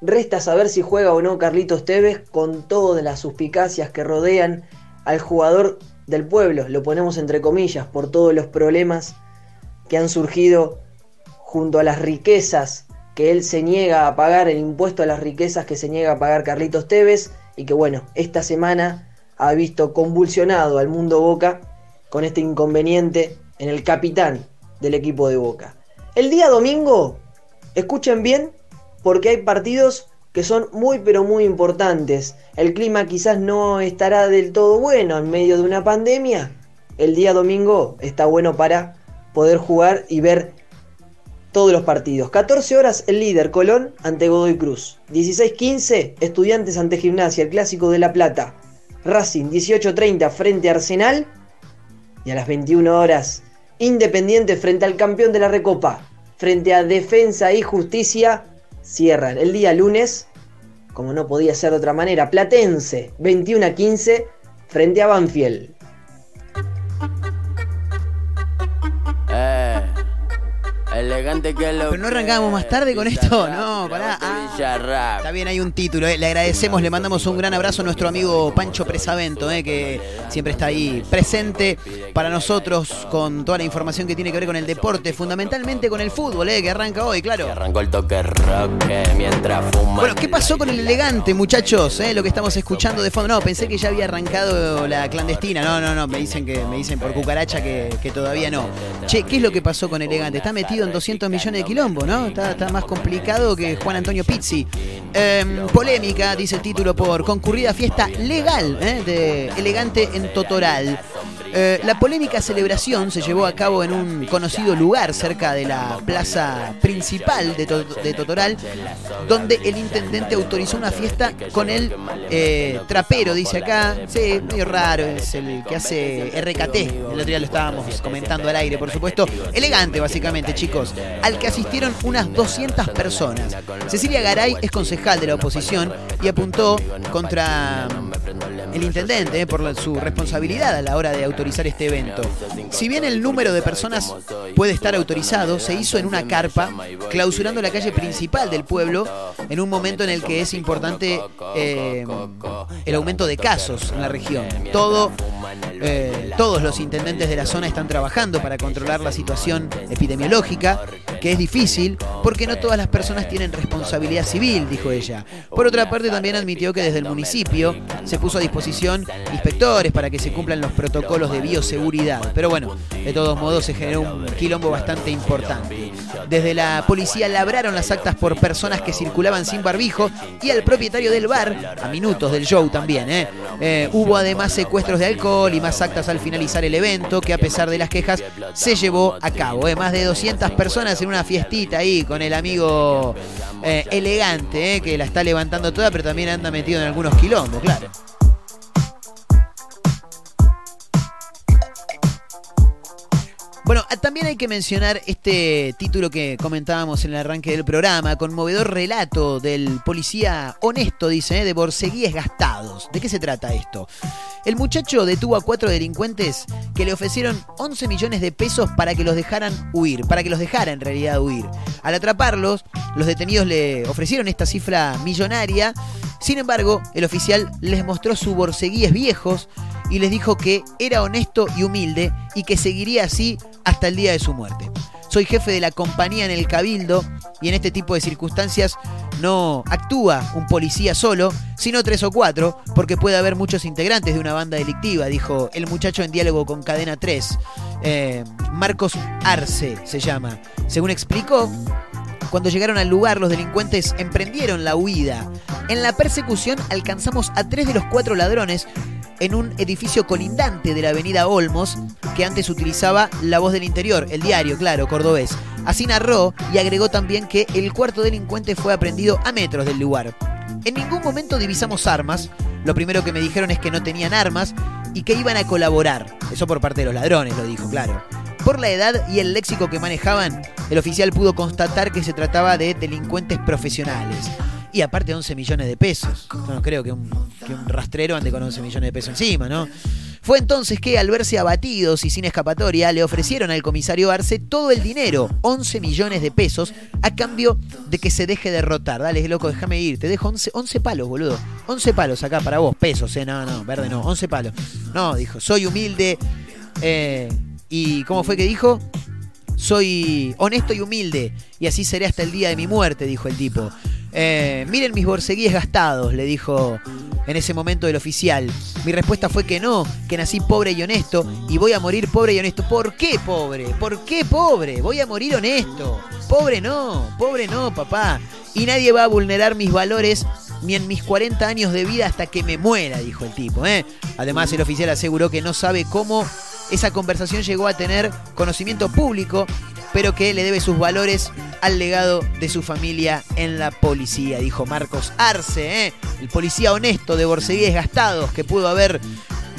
Resta saber si juega o no Carlitos Tevez con todas las suspicacias que rodean al jugador del pueblo. Lo ponemos entre comillas por todos los problemas que han surgido junto a las riquezas que él se niega a pagar, el impuesto a las riquezas que se niega a pagar Carlitos Tevez, y que bueno, esta semana ha visto convulsionado al mundo Boca con este inconveniente en el capitán del equipo de Boca. El día domingo, escuchen bien, porque hay partidos que son muy pero muy importantes. El clima quizás no estará del todo bueno en medio de una pandemia. El día domingo está bueno para poder jugar y ver todos los partidos. 14 horas el líder Colón ante Godoy Cruz. 16-15 Estudiantes ante Gimnasia, el clásico de La Plata. Racing 18-30 frente Arsenal. Y a las 21 horas Independiente frente al campeón de la Recopa. Frente a Defensa y Justicia. Cierran el día lunes, como no podía ser de otra manera, Platense 21-15 frente a Banfield. Que lo Pero no arrancábamos más tarde con esto, no, pará. Ah. Está bien, hay un título, eh. le agradecemos, le mandamos un gran abrazo a nuestro amigo Pancho Presavento, eh, que siempre está ahí presente para nosotros con toda la información que tiene que ver con el deporte, fundamentalmente con el fútbol, eh, que arranca hoy, claro. Arrancó el toque rock eh, mientras fuma. Bueno, ¿qué pasó con el elegante, muchachos? eh? Lo que estamos escuchando de fondo. No, pensé que ya había arrancado la clandestina. No, no, no, me dicen que me dicen por cucaracha que, que todavía no. Che, ¿qué es lo que pasó con elegante? Está metido en 200 millones de quilombo, ¿no? Está, está más complicado que Juan Antonio Pizzi. Em, polémica, dice el título, por concurrida fiesta legal eh, de elegante en Totoral. Eh, la polémica celebración se llevó a cabo en un conocido lugar cerca de la plaza principal de, To- de Totoral, donde el intendente autorizó una fiesta con el eh, trapero, dice acá. Sí, medio raro, es el que hace RKT. El otro día lo estábamos comentando al aire, por supuesto. Elegante, básicamente, chicos. Al que asistieron unas 200 personas. Cecilia Garay es concejal de la oposición y apuntó contra el intendente eh, por su responsabilidad a la hora de autorizar este evento. Si bien el número de personas puede estar autorizado, se hizo en una carpa, clausurando la calle principal del pueblo, en un momento en el que es importante eh, el aumento de casos en la región. Todo, eh, todos los intendentes de la zona están trabajando para controlar la situación epidemiológica, que es difícil porque no todas las personas tienen responsabilidad civil, dijo ella. Por otra parte, también admitió que desde el municipio se puso a disposición inspectores para que se cumplan los protocolos de bioseguridad. Pero bueno, de todos modos se generó un quilombo bastante importante. Desde la policía labraron las actas por personas que circulaban sin barbijo y al propietario del bar, a minutos del show también. ¿eh? Eh, hubo además secuestros de alcohol y más actas al finalizar el evento que a pesar de las quejas se llevó a cabo. ¿eh? Más de 200 personas en una fiestita ahí con el amigo eh, elegante, que la está levantando toda, pero también anda metido en algunos quilombos, claro. Bueno, ah, también hay que mencionar este título que comentábamos en el arranque del programa, conmovedor relato del policía honesto, dice, ¿eh? de borceguíes gastados. ¿De qué se trata esto? El muchacho detuvo a cuatro delincuentes que le ofrecieron 11 millones de pesos para que los dejaran huir, para que los dejara en realidad huir. Al atraparlos, los detenidos le ofrecieron esta cifra millonaria. Sin embargo, el oficial les mostró su borceguíes viejos y les dijo que era honesto y humilde y que seguiría así hasta el día de su muerte. Soy jefe de la compañía en el Cabildo y en este tipo de circunstancias no actúa un policía solo, sino tres o cuatro, porque puede haber muchos integrantes de una banda delictiva, dijo el muchacho en diálogo con Cadena 3. Eh, Marcos Arce se llama. Según explicó, cuando llegaron al lugar, los delincuentes emprendieron la huida. En la persecución alcanzamos a tres de los cuatro ladrones en un edificio colindante de la avenida Olmos, que antes utilizaba La Voz del Interior, el diario, claro, cordobés. Así narró y agregó también que el cuarto delincuente fue aprendido a metros del lugar. En ningún momento divisamos armas, lo primero que me dijeron es que no tenían armas y que iban a colaborar. Eso por parte de los ladrones, lo dijo, claro. Por la edad y el léxico que manejaban, el oficial pudo constatar que se trataba de delincuentes profesionales. Y aparte 11 millones de pesos. No, creo que un, que un rastrero ande con 11 millones de pesos encima, ¿no? Fue entonces que al verse abatidos y sin escapatoria, le ofrecieron al comisario Arce todo el dinero, 11 millones de pesos, a cambio de que se deje derrotar. Dale, loco, déjame ir. Te dejo 11, 11 palos, boludo. 11 palos acá para vos, pesos, eh. No, no, verde no, 11 palos. No, dijo, soy humilde. Eh, ¿Y cómo fue que dijo? Soy honesto y humilde, y así seré hasta el día de mi muerte, dijo el tipo. Eh, miren mis borceguíes gastados, le dijo en ese momento el oficial. Mi respuesta fue que no, que nací pobre y honesto y voy a morir pobre y honesto. ¿Por qué pobre? ¿Por qué pobre? Voy a morir honesto. Pobre no, pobre no, papá. Y nadie va a vulnerar mis valores ni en mis 40 años de vida hasta que me muera, dijo el tipo. ¿eh? Además, el oficial aseguró que no sabe cómo esa conversación llegó a tener conocimiento público, pero que le debe sus valores al legado de su familia en la policía, dijo Marcos Arce, ¿eh? el policía honesto de Borceguíes Gastados, que pudo haber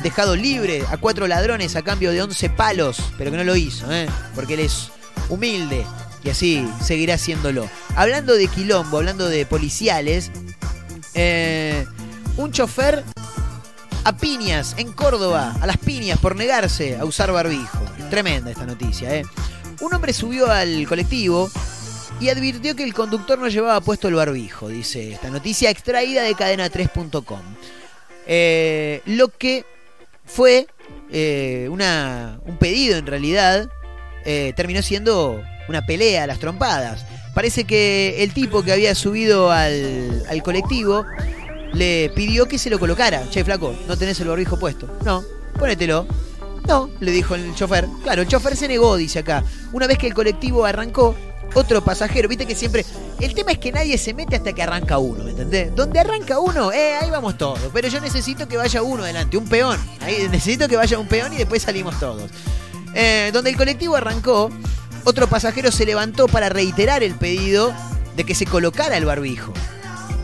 dejado libre a cuatro ladrones a cambio de 11 palos, pero que no lo hizo, ¿eh? porque él es humilde y así seguirá haciéndolo. Hablando de quilombo, hablando de policiales, eh, un chofer a piñas en Córdoba, a las piñas por negarse a usar barbijo. Tremenda esta noticia, ¿eh? Un hombre subió al colectivo y advirtió que el conductor no llevaba puesto el barbijo, dice esta noticia extraída de cadena3.com. Eh, lo que fue eh, una, un pedido en realidad, eh, terminó siendo una pelea a las trompadas. Parece que el tipo que había subido al, colectivo le pidió que se lo colocara. Che, flaco, no tenés el barbijo puesto. No, ponételo. No, le dijo el chofer. Claro, el chofer se negó, dice acá. Una vez que el colectivo arrancó, otro pasajero, viste que siempre. El tema es que nadie se mete hasta que arranca uno, ¿me entendés? Donde arranca uno, eh, ahí vamos todos. Pero yo necesito que vaya uno delante, un peón. Ahí necesito que vaya un peón y después salimos todos. Eh, donde el colectivo arrancó, otro pasajero se levantó para reiterar el pedido de que se colocara el barbijo.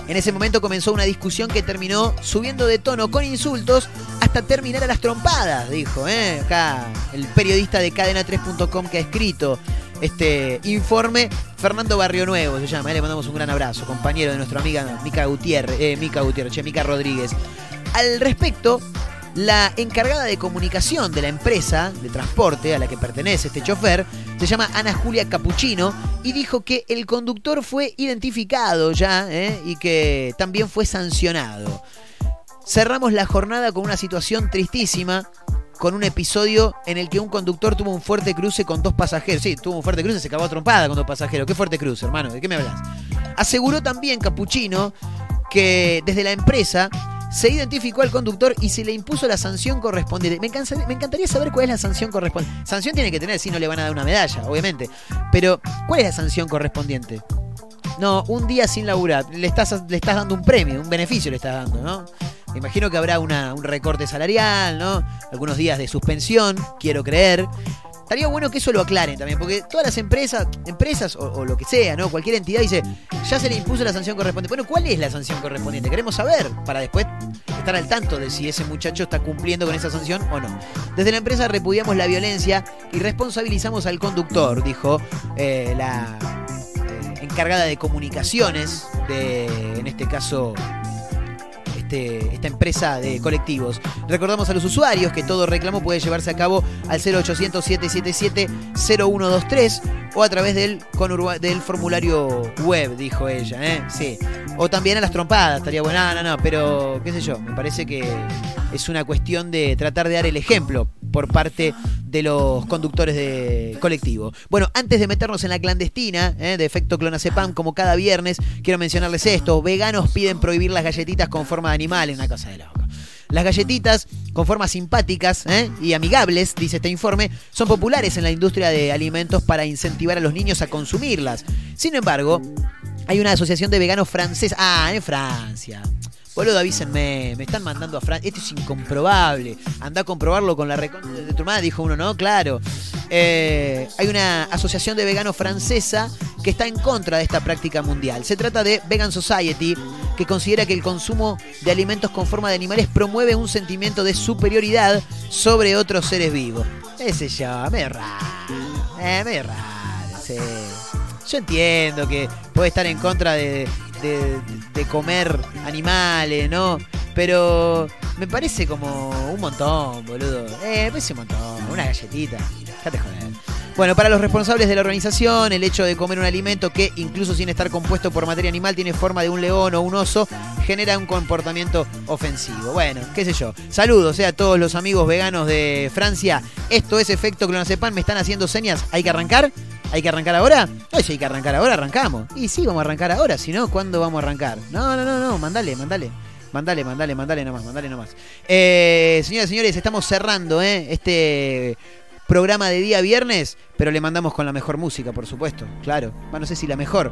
En ese momento comenzó una discusión que terminó subiendo de tono con insultos hasta terminar a las trompadas, dijo. ¿eh? Acá el periodista de cadena3.com que ha escrito este informe, Fernando Barrio Nuevo se llama. ¿eh? Le mandamos un gran abrazo, compañero de nuestra amiga Mica Gutiérrez, eh, Mica Gutiérrez, Mica Rodríguez. Al respecto, la encargada de comunicación de la empresa de transporte a la que pertenece este chofer se llama Ana Julia Capuchino y dijo que el conductor fue identificado ya ¿eh? y que también fue sancionado. Cerramos la jornada con una situación tristísima, con un episodio en el que un conductor tuvo un fuerte cruce con dos pasajeros. Sí, tuvo un fuerte cruce, se acabó trompada con dos pasajeros. ¿Qué fuerte cruce, hermano? ¿De qué me hablas? Aseguró también Capuchino que desde la empresa se identificó al conductor y se le impuso la sanción correspondiente. Me, cansa- me encantaría saber cuál es la sanción correspondiente. Sanción tiene que tener, si no le van a dar una medalla, obviamente. Pero, ¿cuál es la sanción correspondiente? No, un día sin laburar. Le estás, le estás dando un premio, un beneficio le estás dando, ¿no? Me imagino que habrá un recorte salarial, ¿no? Algunos días de suspensión, quiero creer. Estaría bueno que eso lo aclaren también, porque todas las empresas, empresas o, lo que sea, ¿no? Cualquier entidad dice, ya se le impuso la sanción correspondiente. Bueno, ¿cuál es la sanción correspondiente? Queremos saber para después estar al tanto de si ese muchacho está cumpliendo con esa sanción o no. Desde la empresa repudiamos la violencia y responsabilizamos al conductor, dijo eh, la eh, encargada de comunicaciones de, en este caso, este- esta empresa de colectivos. Recordamos a los usuarios que todo reclamo puede llevarse a cabo al 0800-777-0123 o a través del, formulario web, dijo ella, ¿eh? Sí. O también a las trompadas, estaría bueno. No, no, no, pero qué sé yo, me parece que es una cuestión de tratar de dar el ejemplo por parte de los conductores de colectivo. Bueno, antes de meternos en la clandestina ¿eh? de efecto clonazepam, como cada viernes, quiero mencionarles esto. Veganos piden prohibir las galletitas con forma de animal en una casa de loco. Las galletitas con formas simpáticas ¿eh? y amigables, dice este informe, son populares en la industria de alimentos para incentivar a los niños a consumirlas. Sin embargo, hay una asociación de veganos franceses. Ah, en Francia. Boludo, avísenme, me están mandando a Francia. Esto es incomprobable. Anda a comprobarlo con la recon de tu hermana, dijo uno, ¿no? Claro. Eh, hay una asociación de veganos francesa que está en contra de esta práctica mundial. Se trata de Vegan Society, que considera que el consumo de alimentos con forma de animales promueve un sentimiento de superioridad sobre otros seres vivos. Ese yo, medio raro. Eh, medio raro. Yo entiendo que puede estar en contra de, de- comer animales, ¿no? Pero me parece como un montón, boludo. Eh, me parece un montón. Una galletita. Bueno, para los responsables de la organización, el hecho de comer un alimento que, incluso sin estar compuesto por materia animal, tiene forma de un león o un oso, genera un comportamiento ofensivo. Bueno, qué sé yo. Saludos eh, a todos los amigos veganos de Francia. Esto es Efecto Clonazepam. Me están haciendo señas. ¿Hay que arrancar? ¿Hay que arrancar ahora? No, si hay que arrancar ahora, arrancamos. Y sí, vamos a arrancar ahora. Si no, ¿cuándo vamos a arrancar? No, no, no, no. Mandale, mandale. Mandale, mandale, mandale nomás, mandale nomás. Eh, señoras y señores, estamos cerrando eh, este programa de día viernes, pero le mandamos con la mejor música, por supuesto, claro. Bueno, no sé si la mejor,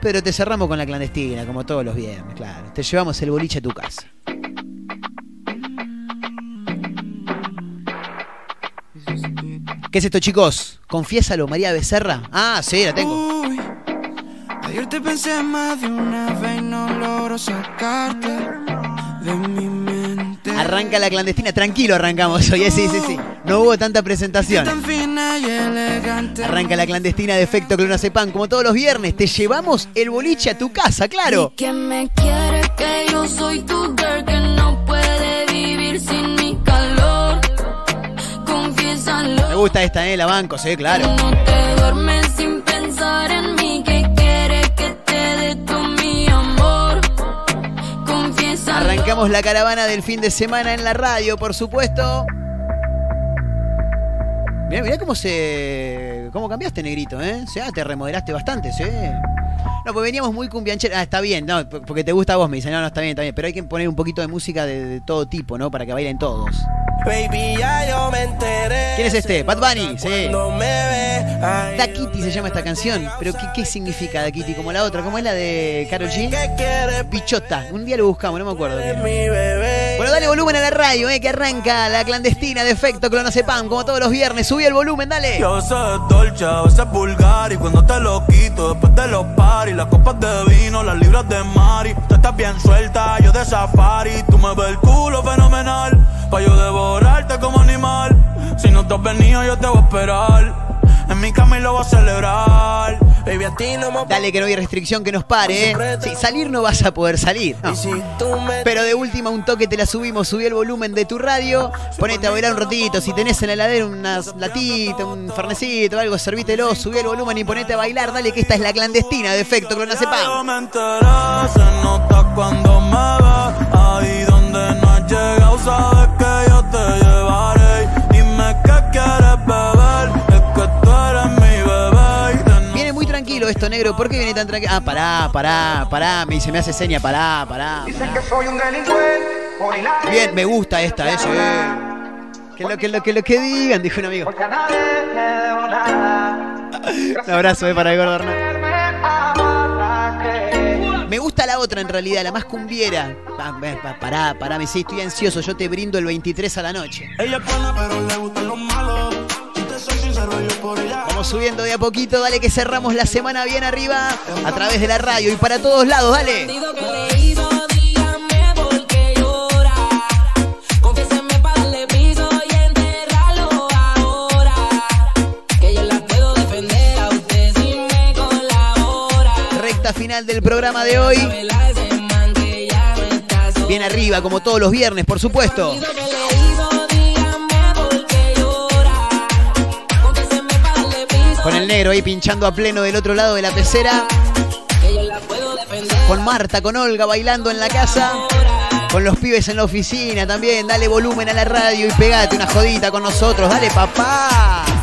pero te cerramos con la clandestina, como todos los viernes, claro. Te llevamos el boliche a tu casa. ¿Qué es esto, chicos? Confiésalo, María Becerra. Ah, sí, la tengo. Uy, ayer te pensé más de una vez y no logro sacarte de mi mente. Arranca la clandestina, tranquilo arrancamos hoy, sí, sí, sí. No hubo tanta presentación. Tan fina y elegante. Arranca la clandestina de efecto clonazepam, como todos los viernes. Te llevamos el boliche a tu casa, claro. Que me quiere que yo soy tu girl que gusta esta, ¿eh? La banco, sí, claro. No te duermes sin pensar en mí, que quieres que te dé todo mi amor. Confiesa. Arrancamos la caravana del fin de semana en la radio, por supuesto. Mirá, mirá cómo se. cómo cambiaste, negrito, ¿eh? O sea, te remodelaste bastante, ¿sí? No, pues veníamos muy cumbiancheros. Ah, está bien, no, porque te gusta a vos, me dice, no, no, está bien, está bien. Pero hay que poner un poquito de música de, de todo tipo, ¿no? Para que bailen todos. Baby, ya yo me enteré. ¿Quién es este? Bad Bunny, sí. Da Kitty se llama esta canción. Pero ¿qué, qué significa Da Kitty? Como la otra, ¿cómo es la de Karol G? ¿Qué quieres Bichota. Un día lo buscamos, no me acuerdo. mi bebé? Bueno, dale volumen a la radio, eh, que arranca la clandestina de efecto Clonazepam, como todos los viernes. Subí el volumen, dale. Y a veces es dolce, a veces es vulgar Y cuando te lo quito después de los paris Las copas de vino, las libras de Mari. Tú estás bien suelta, yo de safari. Tú me ves el culo fenomenal Pa' yo devorarte como animal. Si no te has venido yo te voy a esperar En mi cama y lo voy a celebrar Baby, a ti no me Dale que no hay restricción que nos pare, eh. Sí, salir no vas a poder salir. no. Pero de última un toque te la subimos, subí el volumen de tu radio, ponete a bailar un ratito, si tenés en la heladera unas latitas, un fernecito, algo, servítelo, subí el volumen y ponete a bailar, dale que esta es la clandestina de efecto Clonazepam. me enteré, se nota cuando me ves Ahí donde no has llegado sabes que yo te llevaré Dime qué quieres beber, esto, negro, ¿por qué viene tan tranquilo? Ah, pará, pará, pará, me dice, me hace seña, pará, pará. Bien, me gusta esta, eso, eh. Que lo que lo que lo que digan, dijo un amigo. Un abrazo eh, para el gordo Hernán. Me gusta la otra en realidad, la más cumbiera. Pa- pa- Pará, pará, me sí, estoy ansioso, yo te brindo el 23 a la noche. Ella es buena pero le gustan los malos Vamos subiendo de a poquito, dale que cerramos la semana bien arriba a través de la radio y para todos lados, dale. Recta final del programa de hoy. Bien arriba, como todos los viernes, por supuesto. Con el negro ahí pinchando a pleno del otro lado de la pecera. Con Marta, con Olga bailando en la casa. Con los pibes en la oficina también. Dale volumen a la radio y pegate una jodita con nosotros. Dale, papá.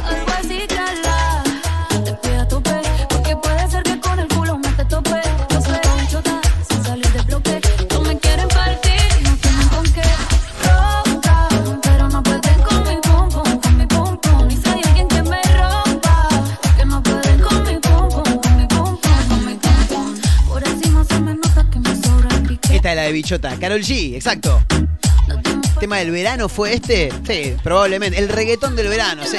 De Bichota. Carol G, exacto. ¿Tema del verano fue este? Sí, probablemente. El reggaetón del verano, sí.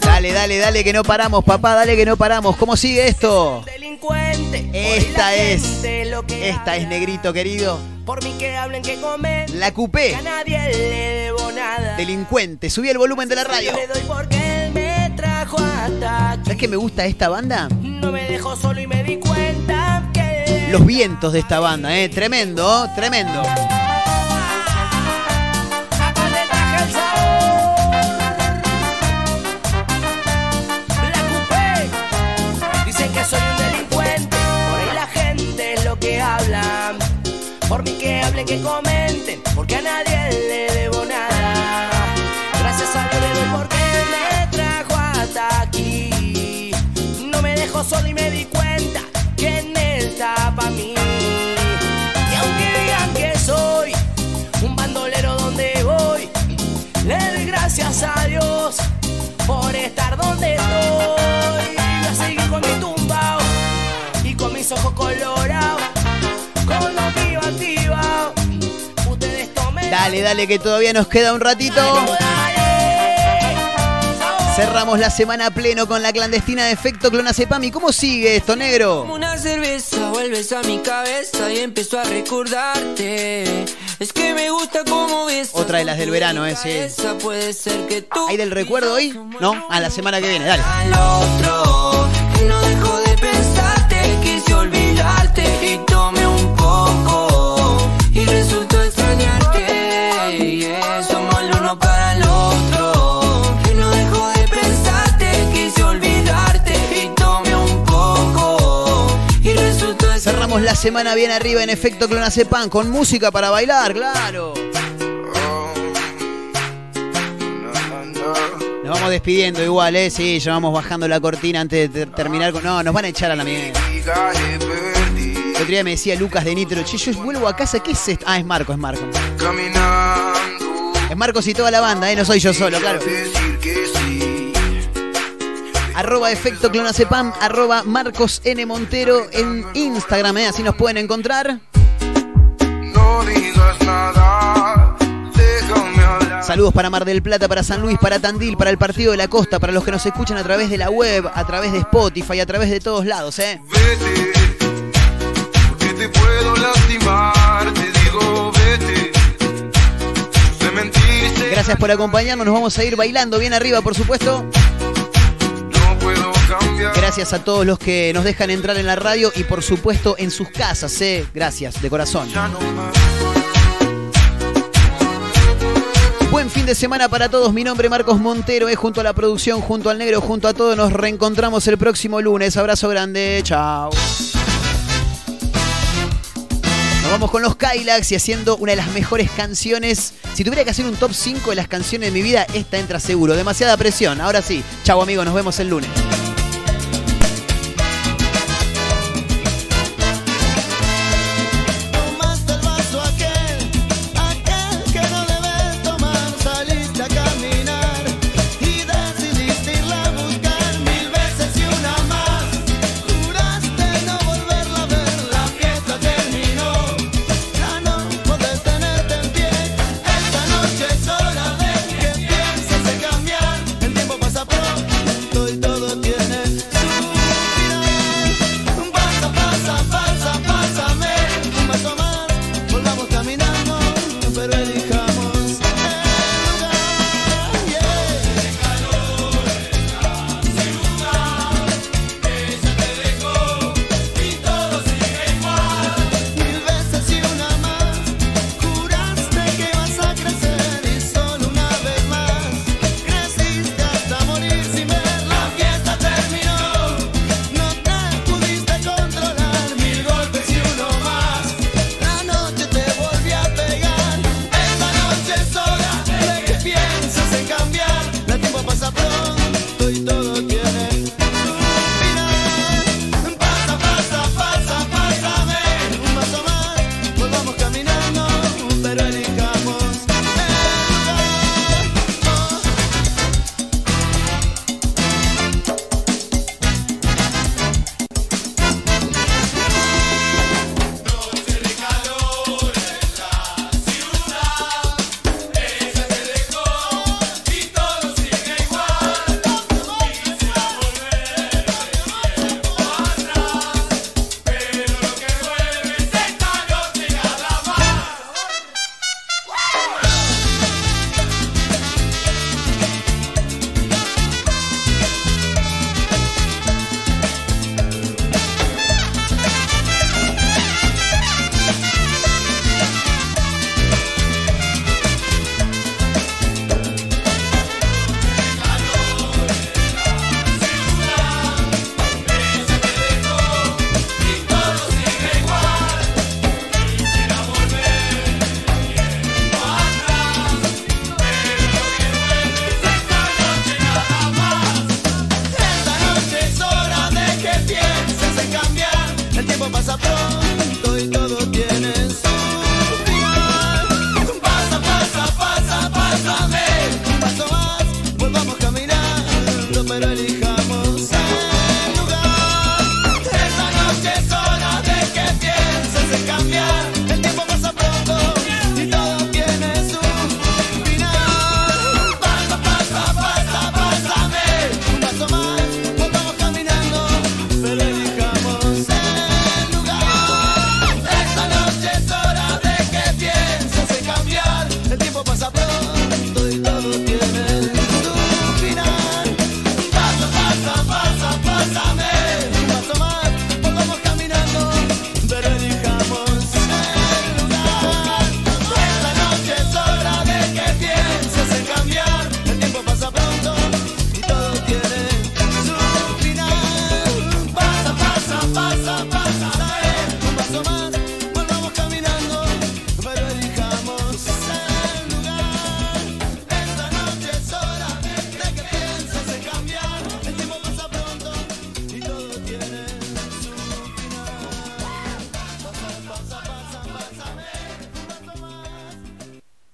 Dale, dale, dale, que no paramos, papá, dale que no paramos. ¿Cómo sigue esto? delincuente. Esta es. gente lo que Esta es negrito querido. Por mí que hablen que comen. La Que cupé. a nadie le debo nada. Delincuente. Subí el volumen de la radio. Trajo hasta aquí. ¿Sabes qué me gusta esta banda? No me dejó solo y me di cuenta que Los vientos de esta banda, eh. Tremendo, tremendo. Acá te traje el sabor. La cupé. Dicen que soy un delincuente. Por ahí la gente es lo que hablan. Por mí que hablen, que comenten. Porque a nadie le mis ojos colorados, con los mío activados. Ustedes tomen. Dale, dale, que todavía nos queda un ratito. Cerramos la semana pleno con la clandestina de efecto Clonazepam. ¿Y cómo sigue esto, negro? Como una cerveza vuelves a mi cabeza y empiezo a recordarte. Es que me gusta cómo ves. Otra de las del verano, eh, sí. Puede ser que tú. ¿Hay del recuerdo hoy? No, a la semana que viene, dale. Al otro, semana bien arriba en efecto Clonacepan con música para bailar, claro. Nos vamos despidiendo igual, ¿eh? Sí, ya vamos bajando la cortina antes de ter- terminar con... No, nos van a echar a la mierda. El otro día me decía Lucas de Nitro, che, yo vuelvo a casa, ¿qué es esto? Ah, es Marco, es Marco. Es Marcos y toda la banda, ¿eh? No soy yo solo, claro. Arroba efecto clonacepam, arroba Marcos N. Montero en Instagram, ¿eh? Así nos pueden encontrar. No digas nada, déjame hablar. Saludos para Mar del Plata, para San Luis, para Tandil, para el Partido de la Costa, para los que nos escuchan a través de la web, a través de Spotify, a través de todos lados, ¿eh? Vete, porque te puedo lastimar, te digo vete. Gracias por acompañarnos, nos vamos a ir bailando bien arriba, por supuesto. Gracias a todos los que nos dejan entrar en la radio y por supuesto en sus casas, ¿eh? Gracias, de corazón. Buen fin de semana para todos. Mi nombre es Marcos Montero, es junto a la producción, junto al negro, junto a todos. Nos reencontramos el próximo lunes. Abrazo grande, chao. Nos vamos con los Kylax y haciendo una de las mejores canciones. Si tuviera que hacer un top 5 de las canciones de mi vida, esta entra seguro. Demasiada presión. Ahora sí. Chao amigos, nos vemos el lunes.